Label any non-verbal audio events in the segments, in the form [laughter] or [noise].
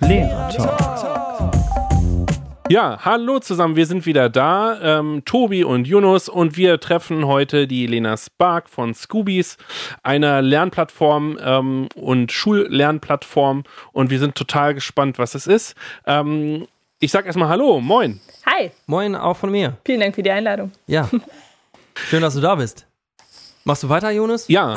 Lehrer Talk. Ja, hallo zusammen, wir sind wieder da, ähm, Tobi und Yunus und wir treffen heute die Lena Spark von Scoobies, einer Lernplattform ähm, und Schullernplattform und wir sind total gespannt, was es ist. Ähm, ich sag erstmal Hallo, moin. Hi. Moin, auch von mir. Vielen Dank für die Einladung. Ja. [laughs] Schön, dass du da bist. Machst du weiter, Jonas? Ja,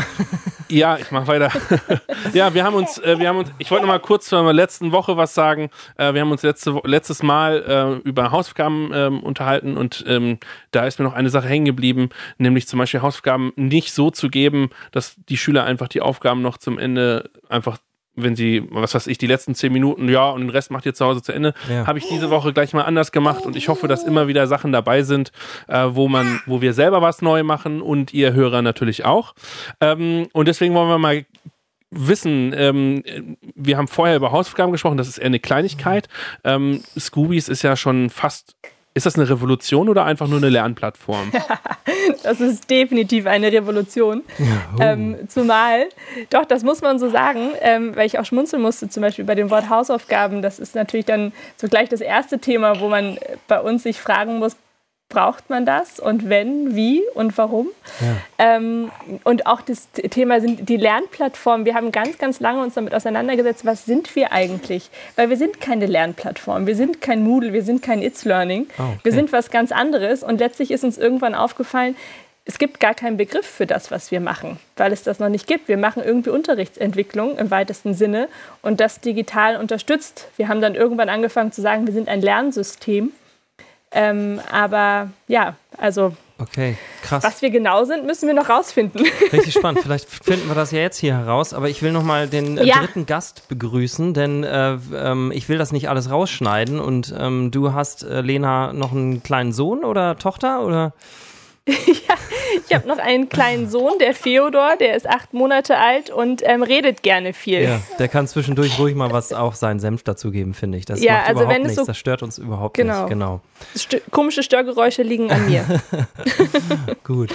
ja, ich mache weiter. [laughs] ja, wir haben uns, äh, wir haben uns, ich wollte noch mal kurz zur letzten Woche was sagen. Äh, wir haben uns letzte, letztes Mal äh, über Hausaufgaben ähm, unterhalten und ähm, da ist mir noch eine Sache hängen geblieben, nämlich zum Beispiel Hausaufgaben nicht so zu geben, dass die Schüler einfach die Aufgaben noch zum Ende einfach wenn sie, was weiß ich, die letzten zehn Minuten, ja, und den Rest macht ihr zu Hause zu Ende, Ja. habe ich diese Woche gleich mal anders gemacht und ich hoffe, dass immer wieder Sachen dabei sind, äh, wo man, wo wir selber was neu machen und ihr Hörer natürlich auch. Ähm, und deswegen wollen wir mal wissen, ähm, wir haben vorher über Hausaufgaben gesprochen, das ist eher eine Kleinigkeit. Ähm, Scoobies ist ja schon fast, ist das eine Revolution oder einfach nur eine Lernplattform? [laughs] Das ist definitiv eine Revolution. ähm, zumal, doch, das muss man so sagen, ähm, weil ich auch schmunzeln musste, zum Beispiel bei dem Wort Hausaufgaben. Das ist natürlich dann so gleich das erste Thema, wo man bei uns sich fragen muss, braucht man das und wenn, wie und warum? Ähm, und auch das Thema sind die Lernplattformen. Wir haben ganz, ganz lange uns damit auseinandergesetzt, was sind wir eigentlich? Weil wir sind keine Lernplattform, wir sind kein Moodle, wir sind kein It's Learning. Ah, okay. Wir sind was ganz anderes und letztlich ist uns irgendwann aufgefallen, es gibt gar keinen Begriff für das, was wir machen, weil es das noch nicht gibt. Wir machen irgendwie Unterrichtsentwicklung im weitesten Sinne und das digital unterstützt. Wir haben dann irgendwann angefangen zu sagen, wir sind ein Lernsystem. Ähm, aber ja, also Okay, krass. was wir genau sind, müssen wir noch rausfinden. [laughs] Richtig spannend. Vielleicht finden wir das ja jetzt hier heraus. Aber ich will noch mal den äh, Ja. dritten Gast begrüßen, denn äh, ähm, ich will das nicht alles rausschneiden. Und ähm, du hast, äh, Lena, noch einen kleinen Sohn oder Tochter? Oder? [laughs] Ich habe noch einen kleinen Sohn, der Feodor, der ist acht Monate alt und ähm, redet gerne viel. Ja, der kann zwischendurch ruhig mal was auch seinen Senf dazugeben, finde ich. Das Ja, macht also überhaupt wenn es nichts. so- das stört uns überhaupt Genau. nicht. Genau. Stö komische Störgeräusche liegen an mir. [laughs] Gut.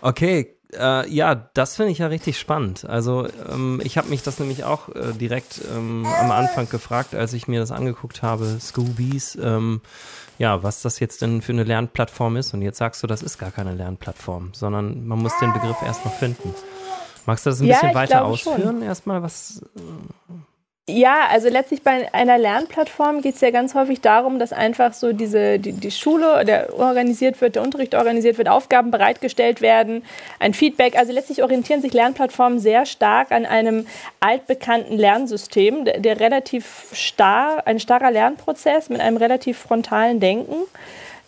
Okay. Äh, ja, das finde ich ja richtig spannend. Also ähm, ich habe mich das nämlich auch äh, direkt ähm, am Anfang gefragt, als ich mir das angeguckt habe, Scoobies, ähm, ja, was das jetzt denn für eine Lernplattform ist. Und jetzt sagst du, das ist gar keine Lernplattform, sondern man muss den Begriff erst noch finden. Magst du das ein Ja, bisschen weiter glaube schon. ausführen? Erstmal, was. Ja, also letztlich bei einer Lernplattform geht es ja ganz häufig darum, dass einfach so diese, die, die Schule der organisiert wird, der Unterricht organisiert wird, Aufgaben bereitgestellt werden, ein Feedback. Also letztlich orientieren sich Lernplattformen sehr stark an einem altbekannten Lernsystem, der, der relativ starr, ein starrer Lernprozess mit einem relativ frontalen Denken.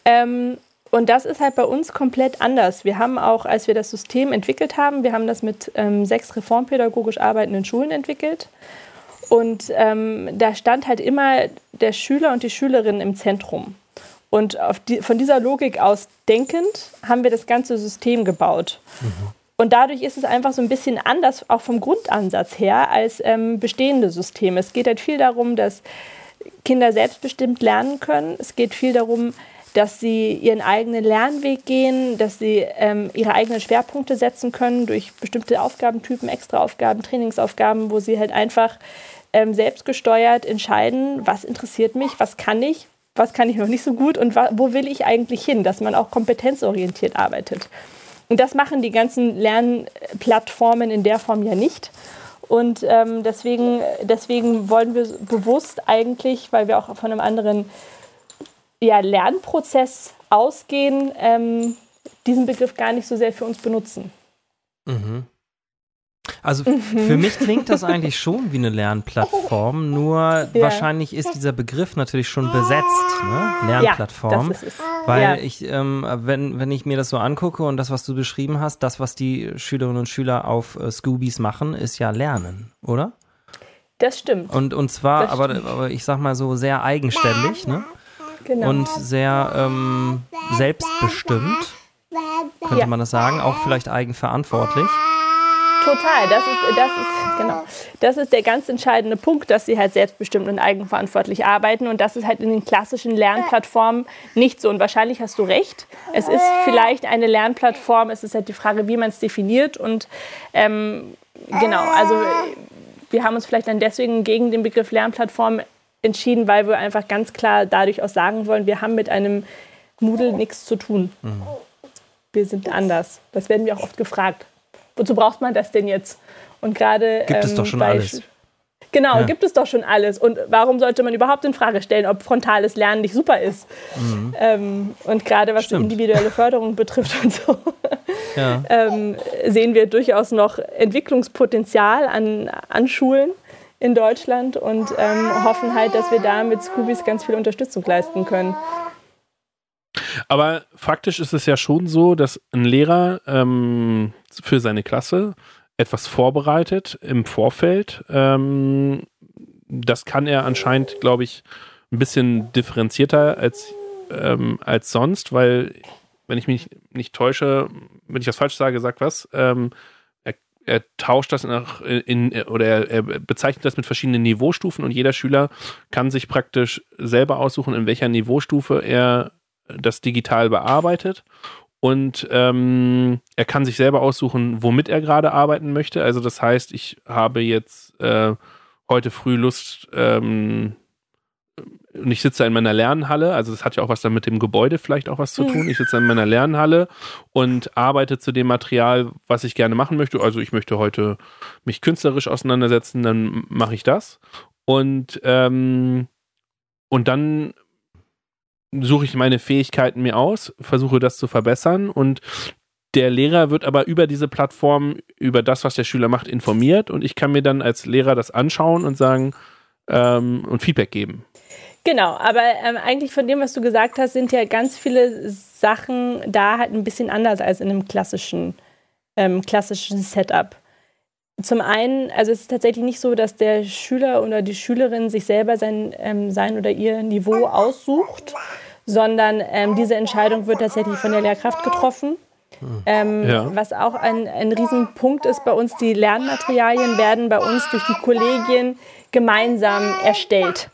Ähm, und das ist halt bei uns komplett anders. Wir haben auch, als wir das System entwickelt haben, wir haben das mit ähm, sechs reformpädagogisch arbeitenden Schulen entwickelt. Und ähm, da stand halt immer der Schüler und die Schülerin im Zentrum. Und die, von dieser Logik aus denkend haben wir das ganze System gebaut. Und dadurch ist es einfach so ein bisschen anders, auch vom Grundansatz her, als ähm, bestehende Systeme. Es geht halt viel darum, dass Kinder selbstbestimmt lernen können. Es geht viel darum, dass sie ihren eigenen Lernweg gehen, dass sie ähm, ihre eigenen Schwerpunkte setzen können durch bestimmte Aufgabentypen, Extraaufgaben, Trainingsaufgaben, wo sie halt einfach ähm, selbstgesteuert entscheiden, was interessiert mich, was kann ich, was kann ich noch nicht so gut und wo will ich eigentlich hin, dass man auch kompetenzorientiert arbeitet. Und das machen die ganzen Lernplattformen in der Form ja nicht. Und ähm, deswegen, deswegen wollen wir bewusst eigentlich, weil wir auch von einem anderen ja, Lernprozess ausgehen, ähm, diesen Begriff gar nicht so sehr für uns benutzen. Also für mich klingt das eigentlich schon wie eine Lernplattform, [laughs] nur wahrscheinlich ist dieser Begriff natürlich schon besetzt, ne? Lernplattform. Ja, das ist es. Weil Ja. ich, ähm, wenn, wenn ich mir das so angucke und das, was du beschrieben hast, das, was die Schülerinnen und Schüler auf äh, Scoobies machen, ist ja Lernen, oder? Das stimmt. Und, und zwar, aber, aber ich sag mal so sehr eigenständig, ne? Genau. Und sehr ähm, selbstbestimmt, könnte Ja. man das sagen, auch vielleicht eigenverantwortlich. Total, das ist, das ist, genau. Das ist der ganz entscheidende Punkt, dass sie halt selbstbestimmt und eigenverantwortlich arbeiten. Und das ist halt in den klassischen Lernplattformen nicht so. Und wahrscheinlich hast du recht. Es ist vielleicht eine Lernplattform, es ist halt die Frage, wie man es definiert. Und ähm, genau, also wir haben uns vielleicht dann deswegen gegen den Begriff Lernplattform entschieden, weil wir einfach ganz klar dadurch auch sagen wollen, wir haben mit einem Moodle nichts zu tun. Mhm. Wir sind anders. Das werden wir auch oft gefragt. Wozu braucht man das denn jetzt? Und gerade gibt ähm, es doch schon alles. Genau, ja. gibt es doch schon alles. Und warum sollte man überhaupt in Frage stellen, ob frontales Lernen nicht super ist? Mhm. Ähm, und gerade was Stimmt. die individuelle Förderung [laughs] betrifft und so, ja. ähm, sehen wir durchaus noch Entwicklungspotenzial an, an Schulen in Deutschland und ähm, hoffen halt, dass wir da mit Scoobies ganz viel Unterstützung leisten können. Aber faktisch ist es ja schon so, dass ein Lehrer ähm, für seine Klasse etwas vorbereitet im Vorfeld. Ähm, das kann er anscheinend, glaube ich, ein bisschen differenzierter als, ähm, als sonst, weil, wenn ich mich nicht täusche, wenn ich das falsch sage, sag was, ähm, er, er, tauscht das nach in, in oder er, er, bezeichnet das mit verschiedenen Niveaustufen und jeder Schüler kann sich praktisch selber aussuchen, in welcher Niveaustufe er das digital bearbeitet und ähm, er kann sich selber aussuchen, womit er gerade arbeiten möchte. Also das heißt, ich habe jetzt äh, heute früh Lust ähm, und ich sitze in meiner Lernhalle, also das hat ja auch was dann mit dem Gebäude vielleicht auch was zu tun. Ich sitze in meiner Lernhalle und arbeite zu dem Material, was ich gerne machen möchte. Also ich möchte heute mich künstlerisch auseinandersetzen, dann mache ich das. Und, ähm, und dann suche ich meine Fähigkeiten mir aus, versuche das zu verbessern und der Lehrer wird aber über diese Plattform, über das, was der Schüler macht, informiert und ich kann mir dann als Lehrer das anschauen und sagen ähm, und Feedback geben. Genau, aber ähm, eigentlich von dem, was du gesagt hast, sind ja ganz viele Sachen da halt ein bisschen anders als in einem klassischen, ähm, klassischen Setup. Zum einen, also es ist tatsächlich nicht so, dass der Schüler oder die Schülerin sich selber sein, ähm, sein oder ihr Niveau aussucht, sondern ähm, diese Entscheidung wird tatsächlich von der Lehrkraft getroffen. Ähm, ja. Was auch ein, ein Riesenpunkt ist bei uns, die Lernmaterialien werden bei uns durch die Kollegien gemeinsam erstellt.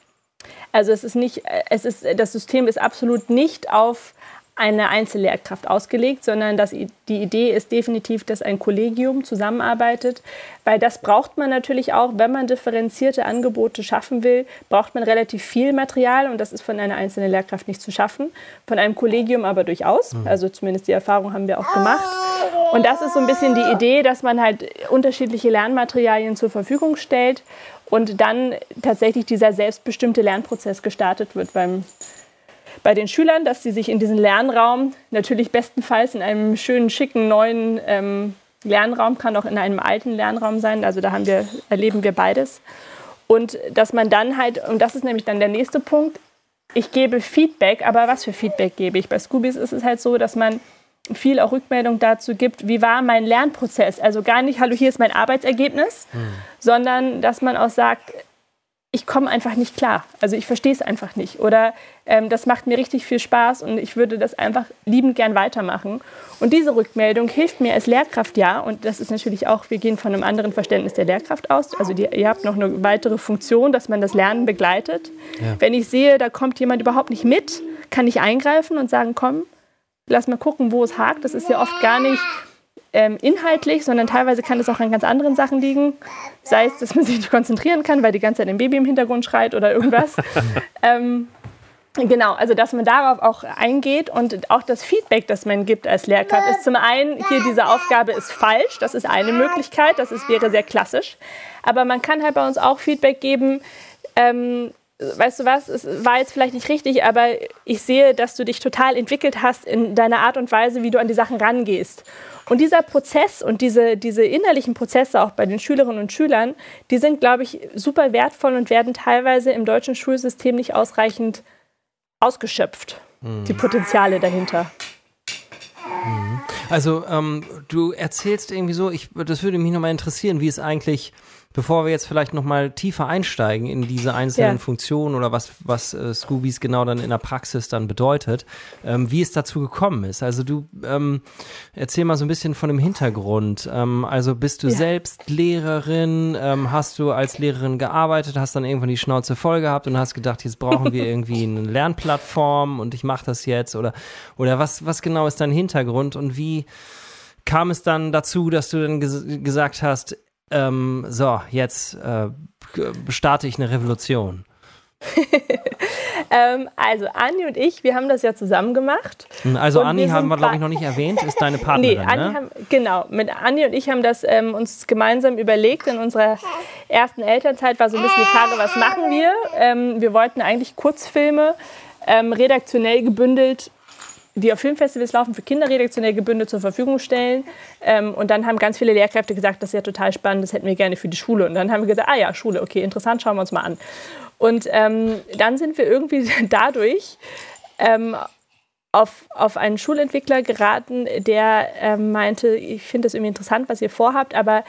Also es ist nicht, es ist, das System ist absolut nicht auf eine Einzellehrkraft ausgelegt, sondern dass die Idee ist definitiv, dass ein Kollegium zusammenarbeitet, weil das braucht man natürlich auch, wenn man differenzierte Angebote schaffen will, braucht man relativ viel Material und das ist von einer einzelnen Lehrkraft nicht zu schaffen, von einem Kollegium aber durchaus. Mhm. Also zumindest die Erfahrung haben wir auch gemacht. Und das ist so ein bisschen die Idee, dass man halt unterschiedliche Lernmaterialien zur Verfügung stellt und dann tatsächlich dieser selbstbestimmte Lernprozess gestartet wird beim bei den Schülern, dass sie sich in diesen Lernraum, natürlich bestenfalls in einem schönen, schicken, neuen ähm, Lernraum, kann auch in einem alten Lernraum sein, also da haben wir, erleben wir beides. Und dass man dann halt, und das ist nämlich dann der nächste Punkt, ich gebe Feedback, aber was für Feedback gebe ich? Bei Scoobies ist es halt so, dass man viel auch Rückmeldung dazu gibt, wie war mein Lernprozess. Also gar nicht, hallo, hier ist mein Arbeitsergebnis, mhm. sondern dass man auch sagt, ich komme einfach nicht klar. Also ich verstehe es einfach nicht. Oder ähm, das macht mir richtig viel Spaß und ich würde das einfach liebend gern weitermachen. Und diese Rückmeldung hilft mir als Lehrkraft ja. Und das ist natürlich auch, wir gehen von einem anderen Verständnis der Lehrkraft aus. Also die, ihr habt noch eine weitere Funktion, dass man das Lernen begleitet. Ja. Wenn ich sehe, da kommt jemand überhaupt nicht mit, kann ich eingreifen und sagen, komm, lass mal gucken, wo es hakt. Das ist ja oft gar nicht ähm, inhaltlich, sondern teilweise kann es auch an ganz anderen Sachen liegen. Sei es, dass man sich nicht konzentrieren kann, weil die ganze Zeit ein Baby im Hintergrund schreit oder irgendwas. [laughs] ähm, Genau, also dass man darauf auch eingeht und auch das Feedback, das man gibt als Lehrkraft, ist zum einen, hier diese Aufgabe ist falsch, das ist eine Möglichkeit, das ist, wäre sehr klassisch. Aber man kann halt bei uns auch Feedback geben, ähm, weißt du was, es war jetzt vielleicht nicht richtig, aber ich sehe, dass du dich total entwickelt hast in deiner Art und Weise, wie du an die Sachen rangehst. Und dieser Prozess und diese, diese innerlichen Prozesse auch bei den Schülerinnen und Schülern, die sind, glaube ich, super wertvoll und werden teilweise im deutschen Schulsystem nicht ausreichend ausgeschöpft, mhm. die Potenziale dahinter. Mhm. Also ähm, du erzählst irgendwie so, ich, das würde mich nochmal interessieren, wie es eigentlich bevor wir jetzt vielleicht nochmal tiefer einsteigen in diese einzelnen ja. Funktionen oder was, was äh, Scoobies genau dann in der Praxis dann bedeutet, ähm, wie es dazu gekommen ist. Also du ähm, erzähl mal so ein bisschen von dem Hintergrund. Ähm, also bist du ja. selbst Lehrerin, ähm, hast du als Lehrerin gearbeitet, hast dann irgendwann die Schnauze voll gehabt und hast gedacht, jetzt brauchen wir [laughs] irgendwie eine Lernplattform und ich mache das jetzt oder, oder was, was genau ist dein Hintergrund und wie kam es dann dazu, dass du dann ges gesagt hast, ähm, so, jetzt äh, starte ich eine Revolution. [laughs] ähm, also Anni und ich, wir haben das ja zusammen gemacht. Also Anni haben wir, glaube ich, noch nicht erwähnt, ist deine [laughs] Partnerin, nee, Anni ne? haben, genau, mit Anni und ich haben das ähm, uns gemeinsam überlegt. In unserer ersten Elternzeit war so ein bisschen die Frage, was machen wir? Ähm, wir wollten eigentlich Kurzfilme ähm, redaktionell gebündelt die auf Filmfestivals laufen, für Kinder redaktionell gebündelt zur Verfügung stellen. Ähm, und dann haben ganz viele Lehrkräfte gesagt, das ist ja total spannend, das hätten wir gerne für die Schule. Und dann haben wir gesagt, ah ja, Schule, okay, interessant, schauen wir uns mal an. Und ähm, dann sind wir irgendwie [laughs] dadurch ähm, auf, auf einen Schulentwickler geraten, der ähm, meinte, ich finde das irgendwie interessant, was ihr vorhabt, aber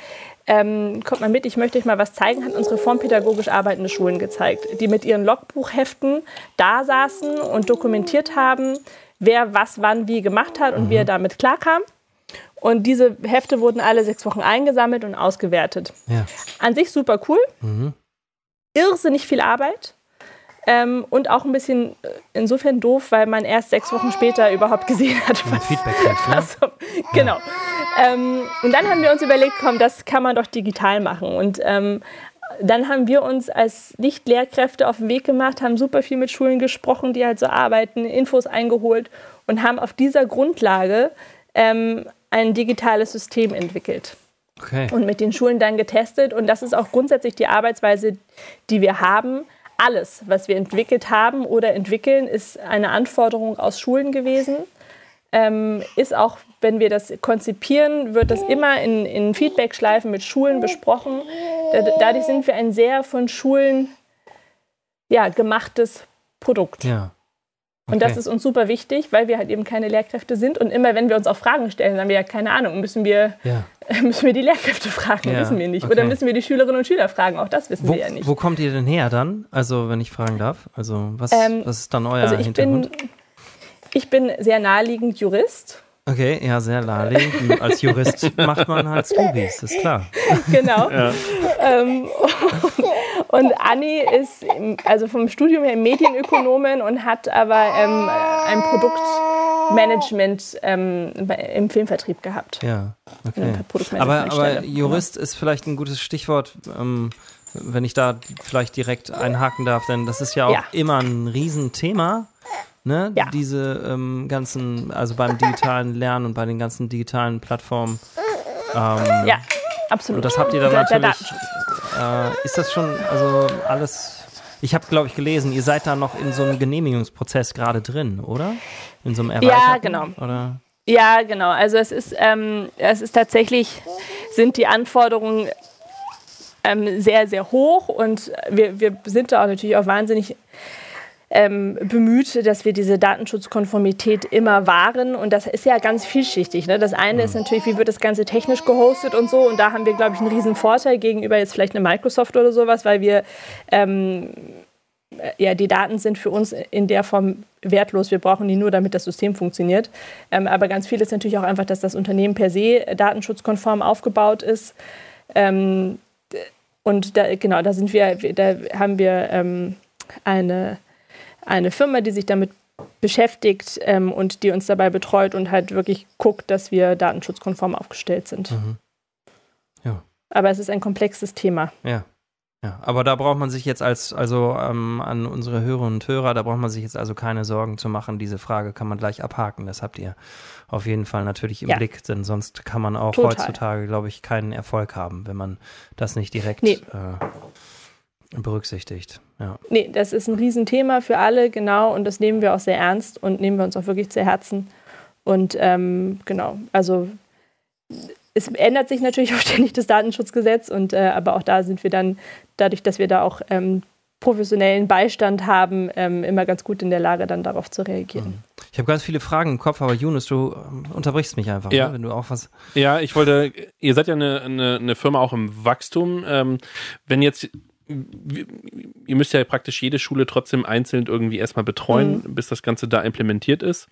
ähm, kommt mal mit, ich möchte euch mal was zeigen, hat uns reformpädagogisch arbeitende Schulen gezeigt, die mit ihren Logbuchheften da saßen und dokumentiert haben, wer was wann wie gemacht hat und mhm. wie er mhm. damit klarkam. Und diese Hefte wurden alle sechs Wochen eingesammelt und ausgewertet. Ja. An sich super cool. Mhm. Irrsinnig viel Arbeit. Ähm, und auch ein bisschen äh, insofern doof, weil man erst sechs Wochen später überhaupt gesehen hat, was, Feedback kriegt, ne? was, [laughs] genau. Ja. Ähm, und dann haben wir uns überlegt, komm, das kann man doch digital machen. Und ähm, dann haben wir uns als Nicht-Lehrkräfte auf den Weg gemacht, haben super viel mit Schulen gesprochen, die halt so arbeiten, Infos eingeholt und haben auf dieser Grundlage ähm, ein digitales System entwickelt. Okay. Und mit den Schulen dann getestet. Und das ist auch grundsätzlich die Arbeitsweise, die wir haben. Alles, was wir entwickelt haben oder entwickeln, ist eine Anforderung aus Schulen gewesen. Ähm, ist auch, wenn wir das konzipieren, wird das immer in, in Feedback-Schleifen mit Schulen besprochen. Dadurch sind wir ein sehr von Schulen ja, gemachtes Produkt. Ja. Okay. Und das ist uns super wichtig, weil wir halt eben keine Lehrkräfte sind. Und immer wenn wir uns auch Fragen stellen, dann haben wir ja keine Ahnung, müssen wir, ja. [laughs] müssen wir die Lehrkräfte fragen, ja. wissen wir nicht. Okay. Oder müssen wir die Schülerinnen und Schüler fragen, auch das wissen wo, wir ja nicht. Wo kommt ihr denn her dann? Also wenn ich fragen darf. Also was, ähm, was ist dann euer also ich Hintergrund? Bin, ich bin sehr naheliegend Jurist. Okay, ja, sehr naheliegend. Als Jurist macht man halt Scoobies, ist klar. Genau. Ja. Ähm, [laughs] und Anni ist also vom Studium her Medienökonomin und hat aber ähm, ein Produktmanagement ähm, im Filmvertrieb gehabt. Ja, okay. Aber, aber Jurist ist vielleicht ein gutes Stichwort. Ähm, wenn ich da vielleicht direkt einhaken darf, denn das ist ja auch ja. immer ein Riesenthema ne? Ja. Diese ähm, ganzen, also beim digitalen Lernen und bei den ganzen digitalen Plattformen. Ähm, ja, absolut. Und das habt ihr dann natürlich. Äh, ist das schon, also alles. Ich habe, glaube ich, gelesen, ihr seid da noch in so einem Genehmigungsprozess gerade drin, oder? In so einem Erweiterten? Ja, genau. Oder? Ja, genau. Also es ist, ähm, es ist tatsächlich, sind die Anforderungen ähm, sehr, sehr hoch und wir, wir sind da auch natürlich auch wahnsinnig ähm, bemüht, dass wir diese Datenschutzkonformität immer wahren. Und das ist ja ganz vielschichtig. Ne? Das eine ist natürlich, wie wird das Ganze technisch gehostet und so. Und da haben wir, glaube ich, einen riesen Vorteil gegenüber jetzt vielleicht eine Microsoft oder sowas, weil wir ähm, ja, die Daten sind für uns in der Form wertlos. Wir brauchen die nur, damit das System funktioniert. Ähm, aber ganz viel ist natürlich auch einfach, dass das Unternehmen per se datenschutzkonform aufgebaut ist. Ähm, und da, genau, da sind wir, da haben wir ähm, eine eine Firma, die sich damit beschäftigt ähm, und die uns dabei betreut und halt wirklich guckt, dass wir datenschutzkonform aufgestellt sind. Mhm. Ja. Aber es ist ein komplexes Thema. Ja. Ja, aber da braucht man sich jetzt als, also ähm, an unsere Hörerinnen und Hörer, da braucht man sich jetzt also keine Sorgen zu machen. Diese Frage kann man gleich abhaken. Das habt ihr auf jeden Fall natürlich im ja. Blick, denn sonst kann man auch Total. heutzutage, glaube ich, keinen Erfolg haben, wenn man das nicht direkt nee. äh, berücksichtigt. Ja. Nee, das ist ein Riesenthema für alle, genau, und das nehmen wir auch sehr ernst und nehmen wir uns auch wirklich zu Herzen. Und ähm, genau, also es ändert sich natürlich [laughs] auch ständig das Datenschutzgesetz, und, äh, aber auch da sind wir dann, dadurch, dass wir da auch ähm, professionellen Beistand haben, ähm, immer ganz gut in der Lage, dann darauf zu reagieren. Ich habe ganz viele Fragen im Kopf, aber Yunus, du ähm, unterbrichst mich einfach, ja. ne, wenn du auch was. Ja, ich wollte, ihr seid ja eine, eine, eine Firma auch im Wachstum. Ähm, wenn jetzt ihr müsst ja praktisch jede Schule trotzdem einzeln irgendwie erstmal betreuen, mhm. bis das Ganze da implementiert ist.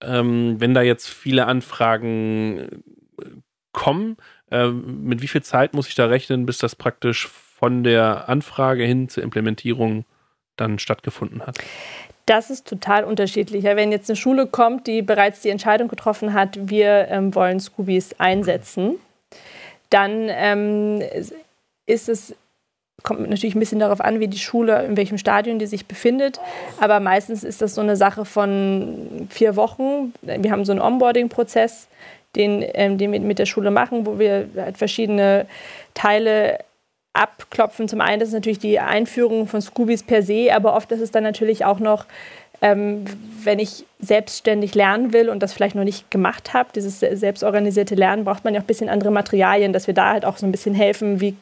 Ähm, wenn da jetzt viele Anfragen äh, kommen, äh, mit wie viel Zeit muss ich da rechnen, bis das praktisch von der Anfrage hin zur Implementierung dann stattgefunden hat? Das ist total unterschiedlich. Wenn jetzt eine Schule kommt, die bereits die Entscheidung getroffen hat, wir ähm, wollen Scoobies einsetzen, dann ähm, ist es kommt natürlich ein bisschen darauf an, wie die Schule, in welchem Stadion die sich befindet. Aber meistens ist das so eine Sache von vier Wochen. Wir haben so einen Onboarding-Prozess, den, ähm, den wir mit der Schule machen, wo wir halt verschiedene Teile abklopfen. Zum einen ist natürlich die Einführung von Scoobies per se, aber oft ist es dann natürlich auch noch, ähm, wenn ich selbstständig lernen will und das vielleicht noch nicht gemacht habe, dieses selbstorganisierte Lernen, braucht man ja auch ein bisschen andere Materialien, dass wir da halt auch so ein bisschen helfen, wie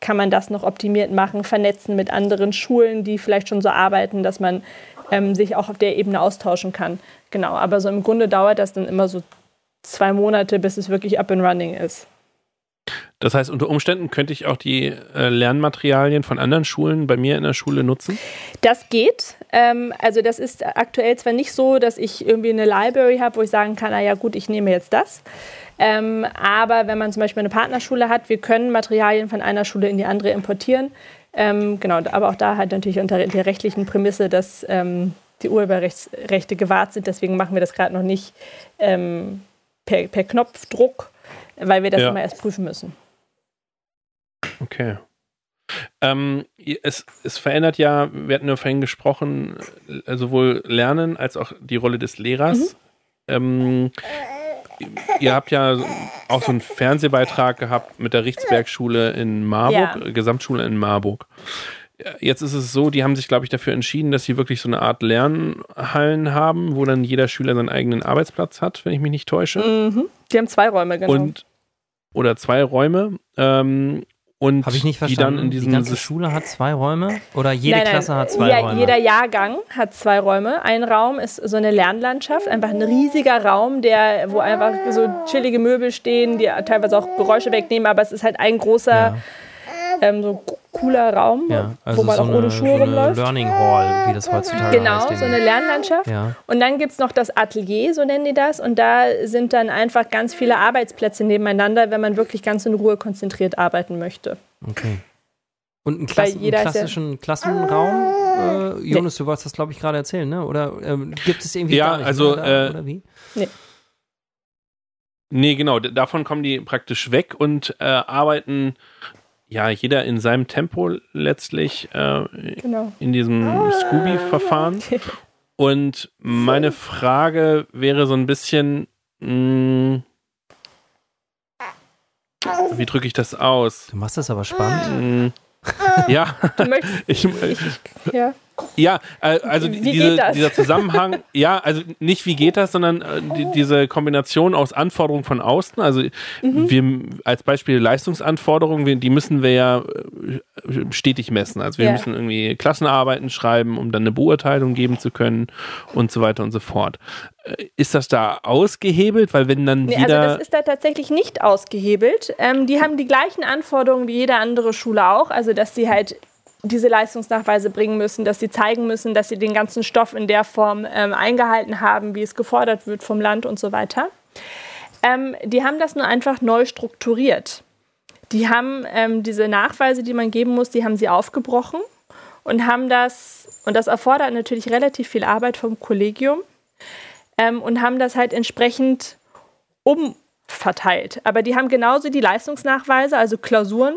kann man das noch optimiert machen, vernetzen mit anderen Schulen, die vielleicht schon so arbeiten, dass man ähm, sich auch auf der Ebene austauschen kann. Genau, aber so im Grunde dauert das dann immer so zwei Monate, bis es wirklich up and running ist. Das heißt, unter Umständen könnte ich auch die äh, Lernmaterialien von anderen Schulen bei mir in der Schule nutzen? Das geht. Ähm, also das ist aktuell zwar nicht so, dass ich irgendwie eine Library habe, wo ich sagen kann, na ja gut, ich nehme jetzt das. Ähm, aber wenn man zum Beispiel eine Partnerschule hat, wir können Materialien von einer Schule in die andere importieren. Ähm, genau, aber auch da halt natürlich unter der rechtlichen Prämisse, dass ähm, die Urheberrechte gewahrt sind. Deswegen machen wir das gerade noch nicht ähm, per, per, Knopfdruck, weil wir das ja. immer erst prüfen müssen. Okay. Ähm, es, es, verändert ja, wir hatten ja vorhin gesprochen, äh, sowohl Lernen als auch die Rolle des Lehrers. Mhm. Ähm, ihr habt ja auch so einen Fernsehbeitrag gehabt mit der Richtsbergschule in Marburg, ja. Gesamtschule in Marburg. Jetzt ist es so, die haben sich, glaube ich, dafür entschieden, dass sie wirklich so eine Art Lernhallen haben, wo dann jeder Schüler seinen eigenen Arbeitsplatz hat, wenn ich mich nicht täusche. Mhm. Die haben zwei Räume, genau. Und, oder zwei Räume. Ähm, und Habe ich nicht verstanden. Die, dann in diesem die ganze Schule hat zwei Räume? Oder jede nein, nein, Klasse hat zwei ja, Räume? Jeder Jahrgang hat zwei Räume. Ein Raum ist so eine Lernlandschaft, einfach ein riesiger Raum, der, wo einfach so chillige Möbel stehen, die teilweise auch Geräusche wegnehmen, aber es ist halt ein großer ja ähm, so cooler Raum, ja, also wo man so auch ohne eine, Schuhe so rumläuft. Learning Hall, wie das heutzutage genau, heißt. Genau, so eine Lernlandschaft. Ja. Und dann gibt es noch das Atelier, so nennen die das. Und da sind dann einfach ganz viele Arbeitsplätze nebeneinander, wenn man wirklich ganz in Ruhe konzentriert arbeiten möchte. Okay. Und einen, Klassen, einen klassischen ja Klassenraum? Äh, Jonas, nee. du wolltest das, glaube ich, gerade erzählen, ne? Oder ähm, gibt es irgendwie ja, gar nicht? Also, oder, äh, oder wie? Nee. Nee, genau. Davon kommen die praktisch weg und äh, arbeiten ja, jeder in seinem Tempo letztlich äh, genau. in diesem ah. Scooby-Verfahren. Und meine Frage wäre so ein bisschen, mh, hm, wie drücke ich das aus? Du machst das aber spannend. Mh, hm, ja. Du möchtest, [laughs] ich, ich, ja. Ja, äh, also diese, dieser Zusammenhang, [laughs] ja, also nicht wie geht das, sondern äh, die, diese Kombination aus Anforderungen von außen, also mhm. wir als Beispiel Leistungsanforderungen, die müssen wir ja äh, stetig messen. Also wir ja. müssen irgendwie Klassenarbeiten schreiben, um dann eine Beurteilung geben zu können und so weiter und so fort. Ist das da ausgehebelt? Weil wenn dann nee, also das ist da tatsächlich nicht ausgehebelt. Ähm, die haben die gleichen Anforderungen wie jede andere Schule auch, also dass sie halt diese Leistungsnachweise bringen müssen, dass sie zeigen müssen, dass sie den ganzen Stoff in der Form ähm, eingehalten haben, wie es gefordert wird vom Land und so weiter. Ähm, die haben das nur einfach neu strukturiert. Die haben ähm, diese Nachweise, die man geben muss, die haben sie aufgebrochen und haben das, und das erfordert natürlich relativ viel Arbeit vom Kollegium, ähm, und haben das halt entsprechend umverteilt. Aber die haben genauso die Leistungsnachweise, also Klausuren,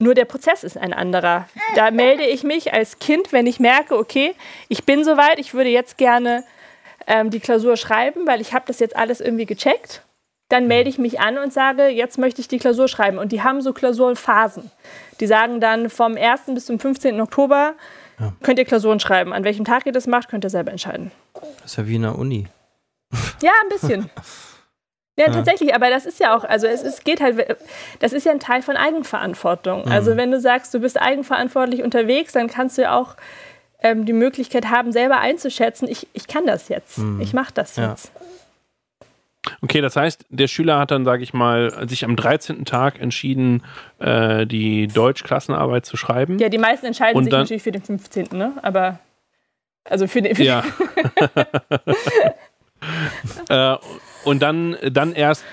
nur der Prozess ist ein anderer. Da melde ich mich als Kind, wenn ich merke, okay, ich bin soweit, ich würde jetzt gerne ähm, die Klausur schreiben, weil ich habe das jetzt alles irgendwie gecheckt. Dann melde ich mich an und sage, jetzt möchte ich die Klausur schreiben. Und die haben so Klausurenphasen. Die sagen dann vom 1. bis zum 15. Oktober ja. könnt ihr Klausuren schreiben. An welchem Tag ihr das macht, könnt ihr selber entscheiden. Das ist ja wie in der Uni. Ja, ein bisschen. [laughs] Ja, ja, tatsächlich, aber das ist ja auch, also es, es geht halt, das ist ja ein Teil von Eigenverantwortung. Mhm. Also wenn du sagst, du bist eigenverantwortlich unterwegs, dann kannst du ja auch ähm, die Möglichkeit haben, selber einzuschätzen, ich, ich kann das jetzt, mhm. ich mache das ja. jetzt. Okay, das heißt, der Schüler hat dann, sage ich mal, sich am 13. Tag entschieden, äh, die Deutsch-Klassenarbeit zu schreiben. Ja, die meisten entscheiden Und sich natürlich für den 15., ne? Aber also für den. Für ja. [laughs] [laughs] äh, und dann, dann erst,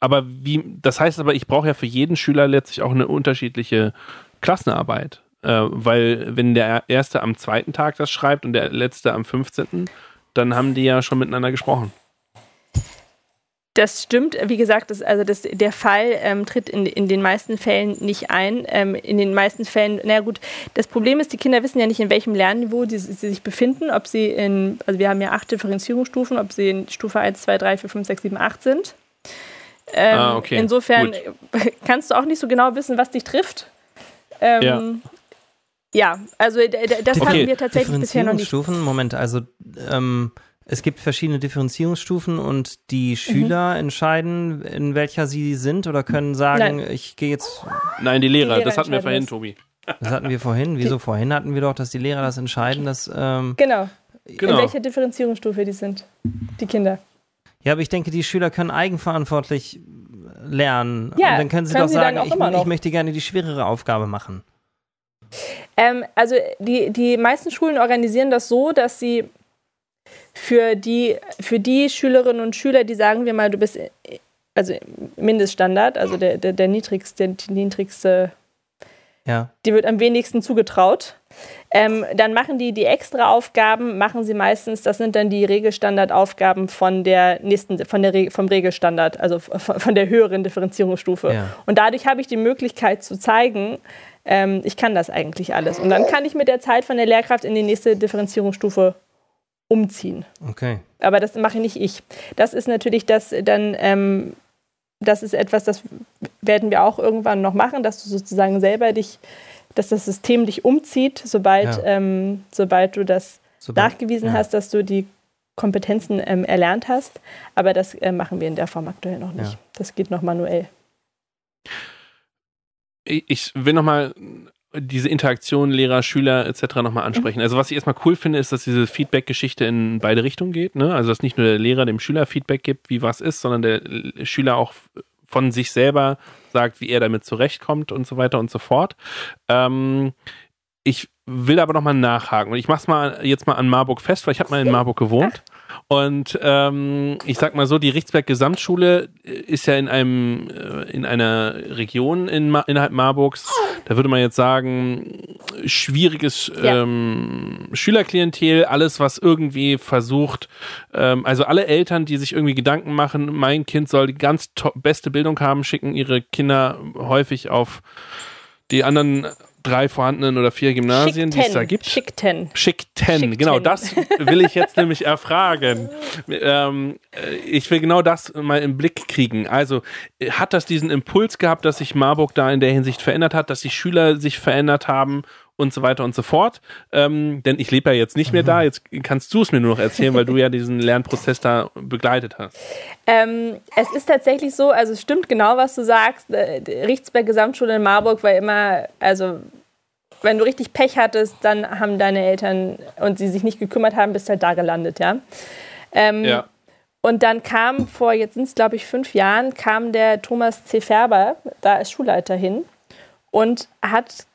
aber wie, das heißt aber, ich brauche ja für jeden Schüler letztlich auch eine unterschiedliche Klassenarbeit. Äh, weil wenn der Erste am zweiten Tag das schreibt und der Letzte am 15., dann haben die ja schon miteinander gesprochen. Das stimmt. Wie gesagt, das, also das, der Fall ähm, tritt in, in den meisten Fällen nicht ein. Ähm, in den meisten Fällen, na gut, das Problem ist, die Kinder wissen ja nicht, in welchem Lernniveau sie, sie sich befinden. Ob sie in, also wir haben ja acht Differenzierungsstufen, ob sie in Stufe 1, 2, 3, 4, 5, 6, 7, 8 sind. Ähm, ah, okay. Insofern Gut. [laughs] kannst du auch nicht so genau wissen, was dich trifft. Ähm, ja. ja. also das okay. haben wir tatsächlich bisher noch nicht. Stufen, Moment, also ähm, es gibt verschiedene Differenzierungsstufen und die mhm. Schüler mhm. entscheiden, in welcher sie sind oder können sagen, Nein. ich gehe jetzt. Nein, die Lehrer, die Lehrer das hatten wir vorhin, Tobi. Das hatten wir vorhin. Wieso vorhin hatten wir doch, dass die Lehrer das entscheiden, dass. Ähm, genau. genau. In welcher Differenzierungsstufe die sind, die Kinder. Ja, aber ich denke, die Schüler können eigenverantwortlich lernen. Ja, und dann können sie können doch sie sagen, ich, ich, möchte gerne die schwerere Aufgabe machen. Ähm, also die, die meisten Schulen organisieren das so, dass sie für die, für die Schülerinnen und Schüler, die sagen wir mal, du bist also Mindeststandard, also der, der, der niedrigste, die niedrigste, ja. die wird am wenigsten zugetraut. Ähm, dann machen die die extra Aufgaben, machen sie meistens, das sind dann die Regelstandardaufgaben von der nächsten, von der, vom Regelstandard, also von, von der höheren Differenzierungsstufe. Ja. Und dadurch habe ich die Möglichkeit zu zeigen, ähm, ich kann das eigentlich alles. Und dann kann ich mit der Zeit von der Lehrkraft in die nächste Differenzierungsstufe umziehen. Okay. Aber das mache nicht ich. Das ist natürlich das dann, ähm, das ist etwas, das werden wir auch irgendwann noch machen, dass du sozusagen selber dich, dass das System dich umzieht, sobald, ja. ähm, sobald du das sobald, nachgewiesen ja. hast, dass du die Kompetenzen ähm, erlernt hast. Aber das äh, machen wir in der Form aktuell noch nicht. Ja. Das geht noch manuell. Ich will nochmal diese Interaktion Lehrer, Schüler etc. nochmal ansprechen. Also was ich erstmal cool finde, ist, dass diese Feedback-Geschichte in beide Richtungen geht. Ne? Also dass nicht nur der Lehrer dem Schüler Feedback gibt, wie was ist, sondern der Schüler auch von sich selber sagt, wie er damit zurechtkommt und so weiter und so fort. Ähm, ich will aber nochmal nachhaken und ich mache es mal jetzt mal an Marburg fest, weil ich habe mal in Marburg gewohnt. Und ähm, ich sag mal so, die Richtsberg Gesamtschule ist ja in einem äh, in einer Region in, innerhalb Marburgs, da würde man jetzt sagen, schwieriges ja. ähm, Schülerklientel, alles, was irgendwie versucht, ähm, also alle Eltern, die sich irgendwie Gedanken machen, mein Kind soll die ganz beste Bildung haben, schicken ihre Kinder häufig auf die anderen drei vorhandenen oder vier Gymnasien, die es da gibt. Schickten. Schickten, Schickten. genau, das will ich jetzt nämlich erfragen. Ähm, äh, ich will genau das mal im Blick kriegen. Also, hat das diesen Impuls gehabt, dass sich Marburg da in der Hinsicht verändert hat, dass die Schüler sich verändert haben und so weiter und so fort. Ähm, denn ich lebe ja jetzt nicht mehr da. Jetzt kannst du es mir nur noch erzählen, weil du ja diesen Lernprozess da begleitet hast. Ähm, es ist tatsächlich so, also es stimmt genau, was du sagst. Äh, Richtsberg Gesamtschule in Marburg war immer, also wenn du richtig Pech hattest, dann haben deine Eltern und sie sich nicht gekümmert haben, bist halt da gelandet, ja. Ähm, ja. Und dann kam vor, jetzt sind es glaube ich fünf Jahren, kam der Thomas C. Färber da als Schulleiter hin und hat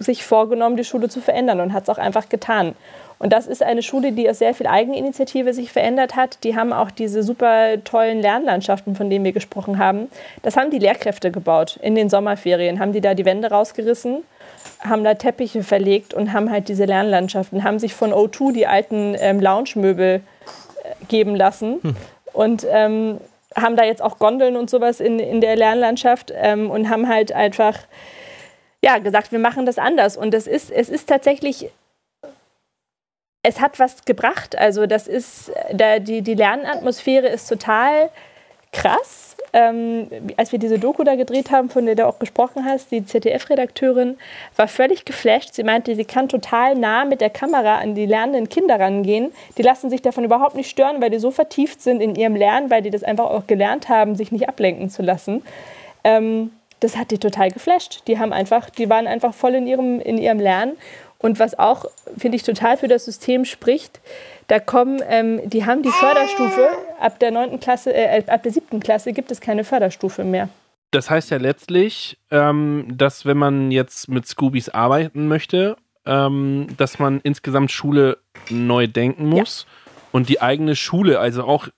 sich vorgenommen, die Schule zu verändern und hat es auch einfach getan. Und das ist eine Schule, die aus sehr viel Eigeninitiative sich verändert hat. Die haben auch diese super tollen Lernlandschaften, von denen wir gesprochen haben. Das haben die Lehrkräfte gebaut in den Sommerferien. Haben die da die Wände rausgerissen, haben da Teppiche verlegt und haben halt diese Lernlandschaften, haben sich von O2 die alten ähm, Lounge-Möbel äh, geben lassen hm. und ähm, haben da jetzt auch Gondeln und sowas in, in der Lernlandschaft ähm, und haben halt einfach ja, gesagt, wir machen das anders. Und das ist, es ist tatsächlich, es hat was gebracht. Also das ist, da, die, die Lernatmosphäre ist total krass. Ähm, als wir diese Doku da gedreht haben, von der du auch gesprochen hast, die ZDF-Redakteurin war völlig geflasht. Sie meinte, sie kann total nah mit der Kamera an die lernenden Kinder rangehen. Die lassen sich davon überhaupt nicht stören, weil die so vertieft sind in ihrem Lernen, weil die das einfach auch gelernt haben, sich nicht ablenken zu lassen. Ähm, das hat die total geflasht. Die haben einfach, die waren einfach voll in ihrem, in ihrem Lernen. Und was auch, finde ich, total für das System spricht, da kommen, ähm, die haben die Förderstufe, ab der neunten Klasse, äh, ab der siebten Klasse gibt es keine Förderstufe mehr. Das heißt ja letztlich, ähm, dass wenn man jetzt mit Scoobies arbeiten möchte, ähm, dass man insgesamt Schule neu denken muss ja. und die eigene Schule, also auch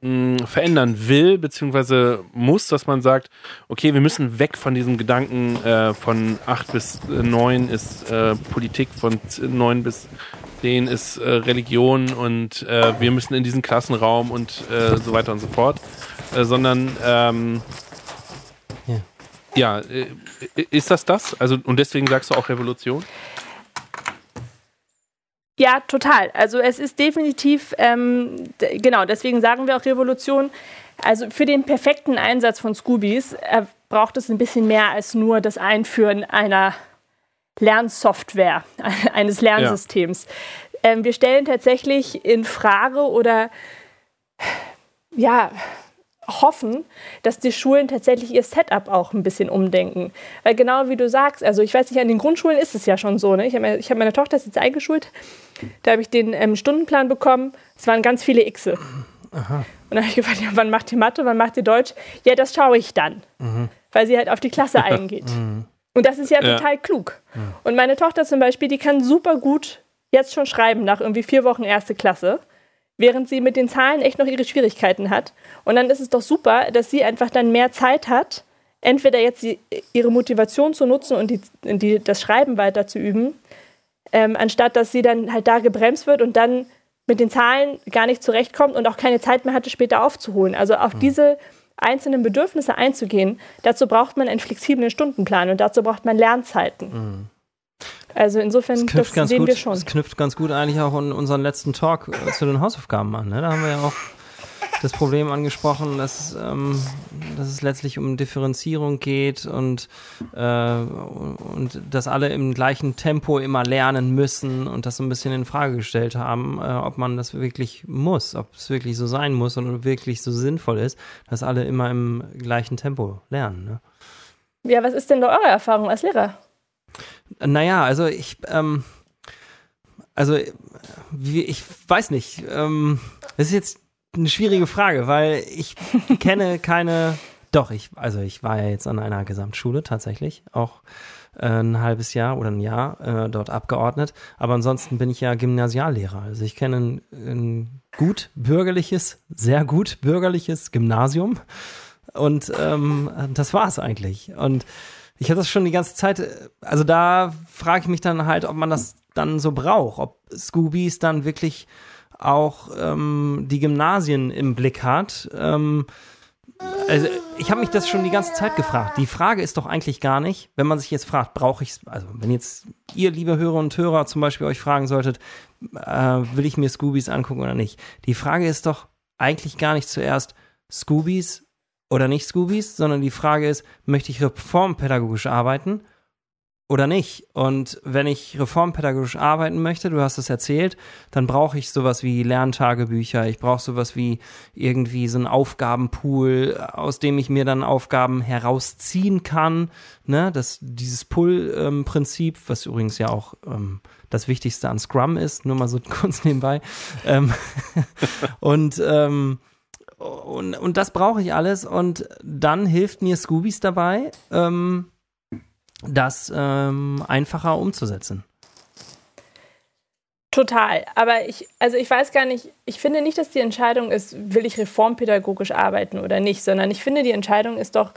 mh, verändern will, beziehungsweise muss, dass man sagt, okay, wir müssen weg von diesem Gedanken äh, von 8 bis 9 ist äh, Politik, von 9 bis 10 ist äh, Religion und äh, wir müssen in diesen Klassenraum und äh, so weiter und so fort. äh, sondern ähm, ja, ja äh, ist das das? Also und deswegen sagst du auch Revolution? Ja, total. Also es ist definitiv, ähm, genau, deswegen sagen wir auch Revolution. Also für den perfekten Einsatz von Scoobies äh, braucht es ein bisschen mehr als nur das Einführen einer Lernsoftware, [laughs] eines Lernsystems. Ja. Ähm, wir stellen tatsächlich in Frage oder ja, hoffen, dass die Schulen tatsächlich ihr Setup auch ein bisschen umdenken. Weil genau wie du sagst, also ich weiß nicht, an den Grundschulen ist es ja schon so. Ne? Ich habe hab meine Tochter jetzt eingeschult, da habe ich den ähm, Stundenplan bekommen. Es waren ganz viele Xe. Aha. Und dann habe ich gefragt, ja, wann macht ihr Mathe, wann macht ihr Deutsch? Ja, das schaue ich dann. Mhm. Weil sie halt auf die Klasse [laughs] eingeht. Mhm. Und das ist ja, ja. total klug. Mhm. Und meine Tochter zum Beispiel, die kann super gut jetzt schon schreiben nach irgendwie vier Wochen erste Klasse während sie mit den Zahlen echt noch ihre Schwierigkeiten hat. Und dann ist es doch super, dass sie einfach dann mehr Zeit hat, entweder jetzt die, ihre Motivation zu nutzen und die, die, das Schreiben weiter zu üben, ähm, anstatt dass sie dann halt da gebremst wird und dann mit den Zahlen gar nicht zurechtkommt und auch keine Zeit mehr hatte, später aufzuholen. Also auf mhm. diese einzelnen Bedürfnisse einzugehen, dazu braucht man einen flexiblen Stundenplan und dazu braucht man Lernzeiten. Mhm. Also insofern, das, das sehen gut, wir schon. Das knüpft ganz gut eigentlich auch in unseren letzten Talk äh, zu den Hausaufgaben an. Ne? Da haben wir ja auch das Problem angesprochen, dass, ähm, dass es letztlich um Differenzierung geht und, äh, und dass alle im gleichen Tempo immer lernen müssen und das so ein bisschen in Frage gestellt haben, äh, ob man das wirklich muss, ob es wirklich so sein muss und wirklich so sinnvoll ist, dass alle immer im gleichen Tempo lernen. Ne? Ja, was ist denn da eure Erfahrung als Lehrer? Naja, also ich, ähm, also wie, ich weiß nicht. Ähm, das ist jetzt eine schwierige Frage, weil ich [laughs] kenne keine. Doch, ich, also ich war ja jetzt an einer Gesamtschule tatsächlich, auch äh, ein halbes Jahr oder ein Jahr äh, dort abgeordnet. Aber ansonsten bin ich ja Gymnasiallehrer. Also ich kenne ein, ein gut bürgerliches, sehr gut bürgerliches Gymnasium. Und ähm, das war es eigentlich. Und ich hatte das schon die ganze Zeit, also da frage ich mich dann halt, ob man das dann so braucht, ob Scoobies dann wirklich auch ähm, die Gymnasien im Blick hat. Ähm, also ich habe mich das schon die ganze Zeit gefragt. Die Frage ist doch eigentlich gar nicht, wenn man sich jetzt fragt, brauche ich, also wenn jetzt ihr, liebe Hörer und Hörer, zum Beispiel euch fragen solltet, äh, will ich mir Scoobies angucken oder nicht? Die Frage ist doch eigentlich gar nicht zuerst, Scoobies oder nicht Scoobies, sondern die Frage ist, möchte ich reformpädagogisch arbeiten oder nicht? Und wenn ich reformpädagogisch arbeiten möchte, du hast es erzählt, dann brauche ich sowas wie Lerntagebücher, ich brauche sowas wie irgendwie so ein Aufgabenpool, aus dem ich mir dann Aufgaben herausziehen kann. Ne? Das, dieses Pull-Prinzip, was übrigens ja auch ähm, das Wichtigste an Scrum ist, nur mal so [laughs] kurz nebenbei. ähm, [laughs] und ähm, und, und das brauche ich alles. Und dann hilft mir Scoobies dabei, ähm, das ähm, einfacher umzusetzen. Total. Aber ich, also ich weiß gar nicht, ich finde nicht, dass die Entscheidung ist, will ich reformpädagogisch arbeiten oder nicht, sondern ich finde, die Entscheidung ist doch,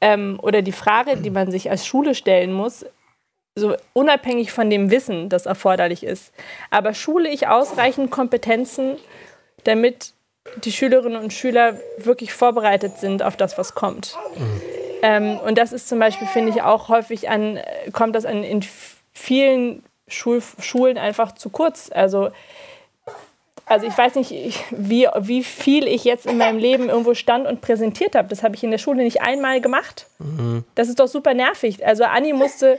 ähm, oder die Frage, die man sich als Schule stellen muss, so unabhängig von dem Wissen, das erforderlich ist. Aber schule ich ausreichend Kompetenzen, damit die Schülerinnen und Schüler wirklich vorbereitet sind auf das, was kommt. Mhm. Ähm, und das ist zum Beispiel, finde ich, auch häufig an, kommt das an, in vielen Schul Schulen einfach zu kurz. Also, also ich weiß nicht, wie, wie viel ich jetzt in meinem Leben irgendwo stand und präsentiert habe. Das habe ich in der Schule nicht einmal gemacht. Mhm. Das ist doch super nervig. Also Anni musste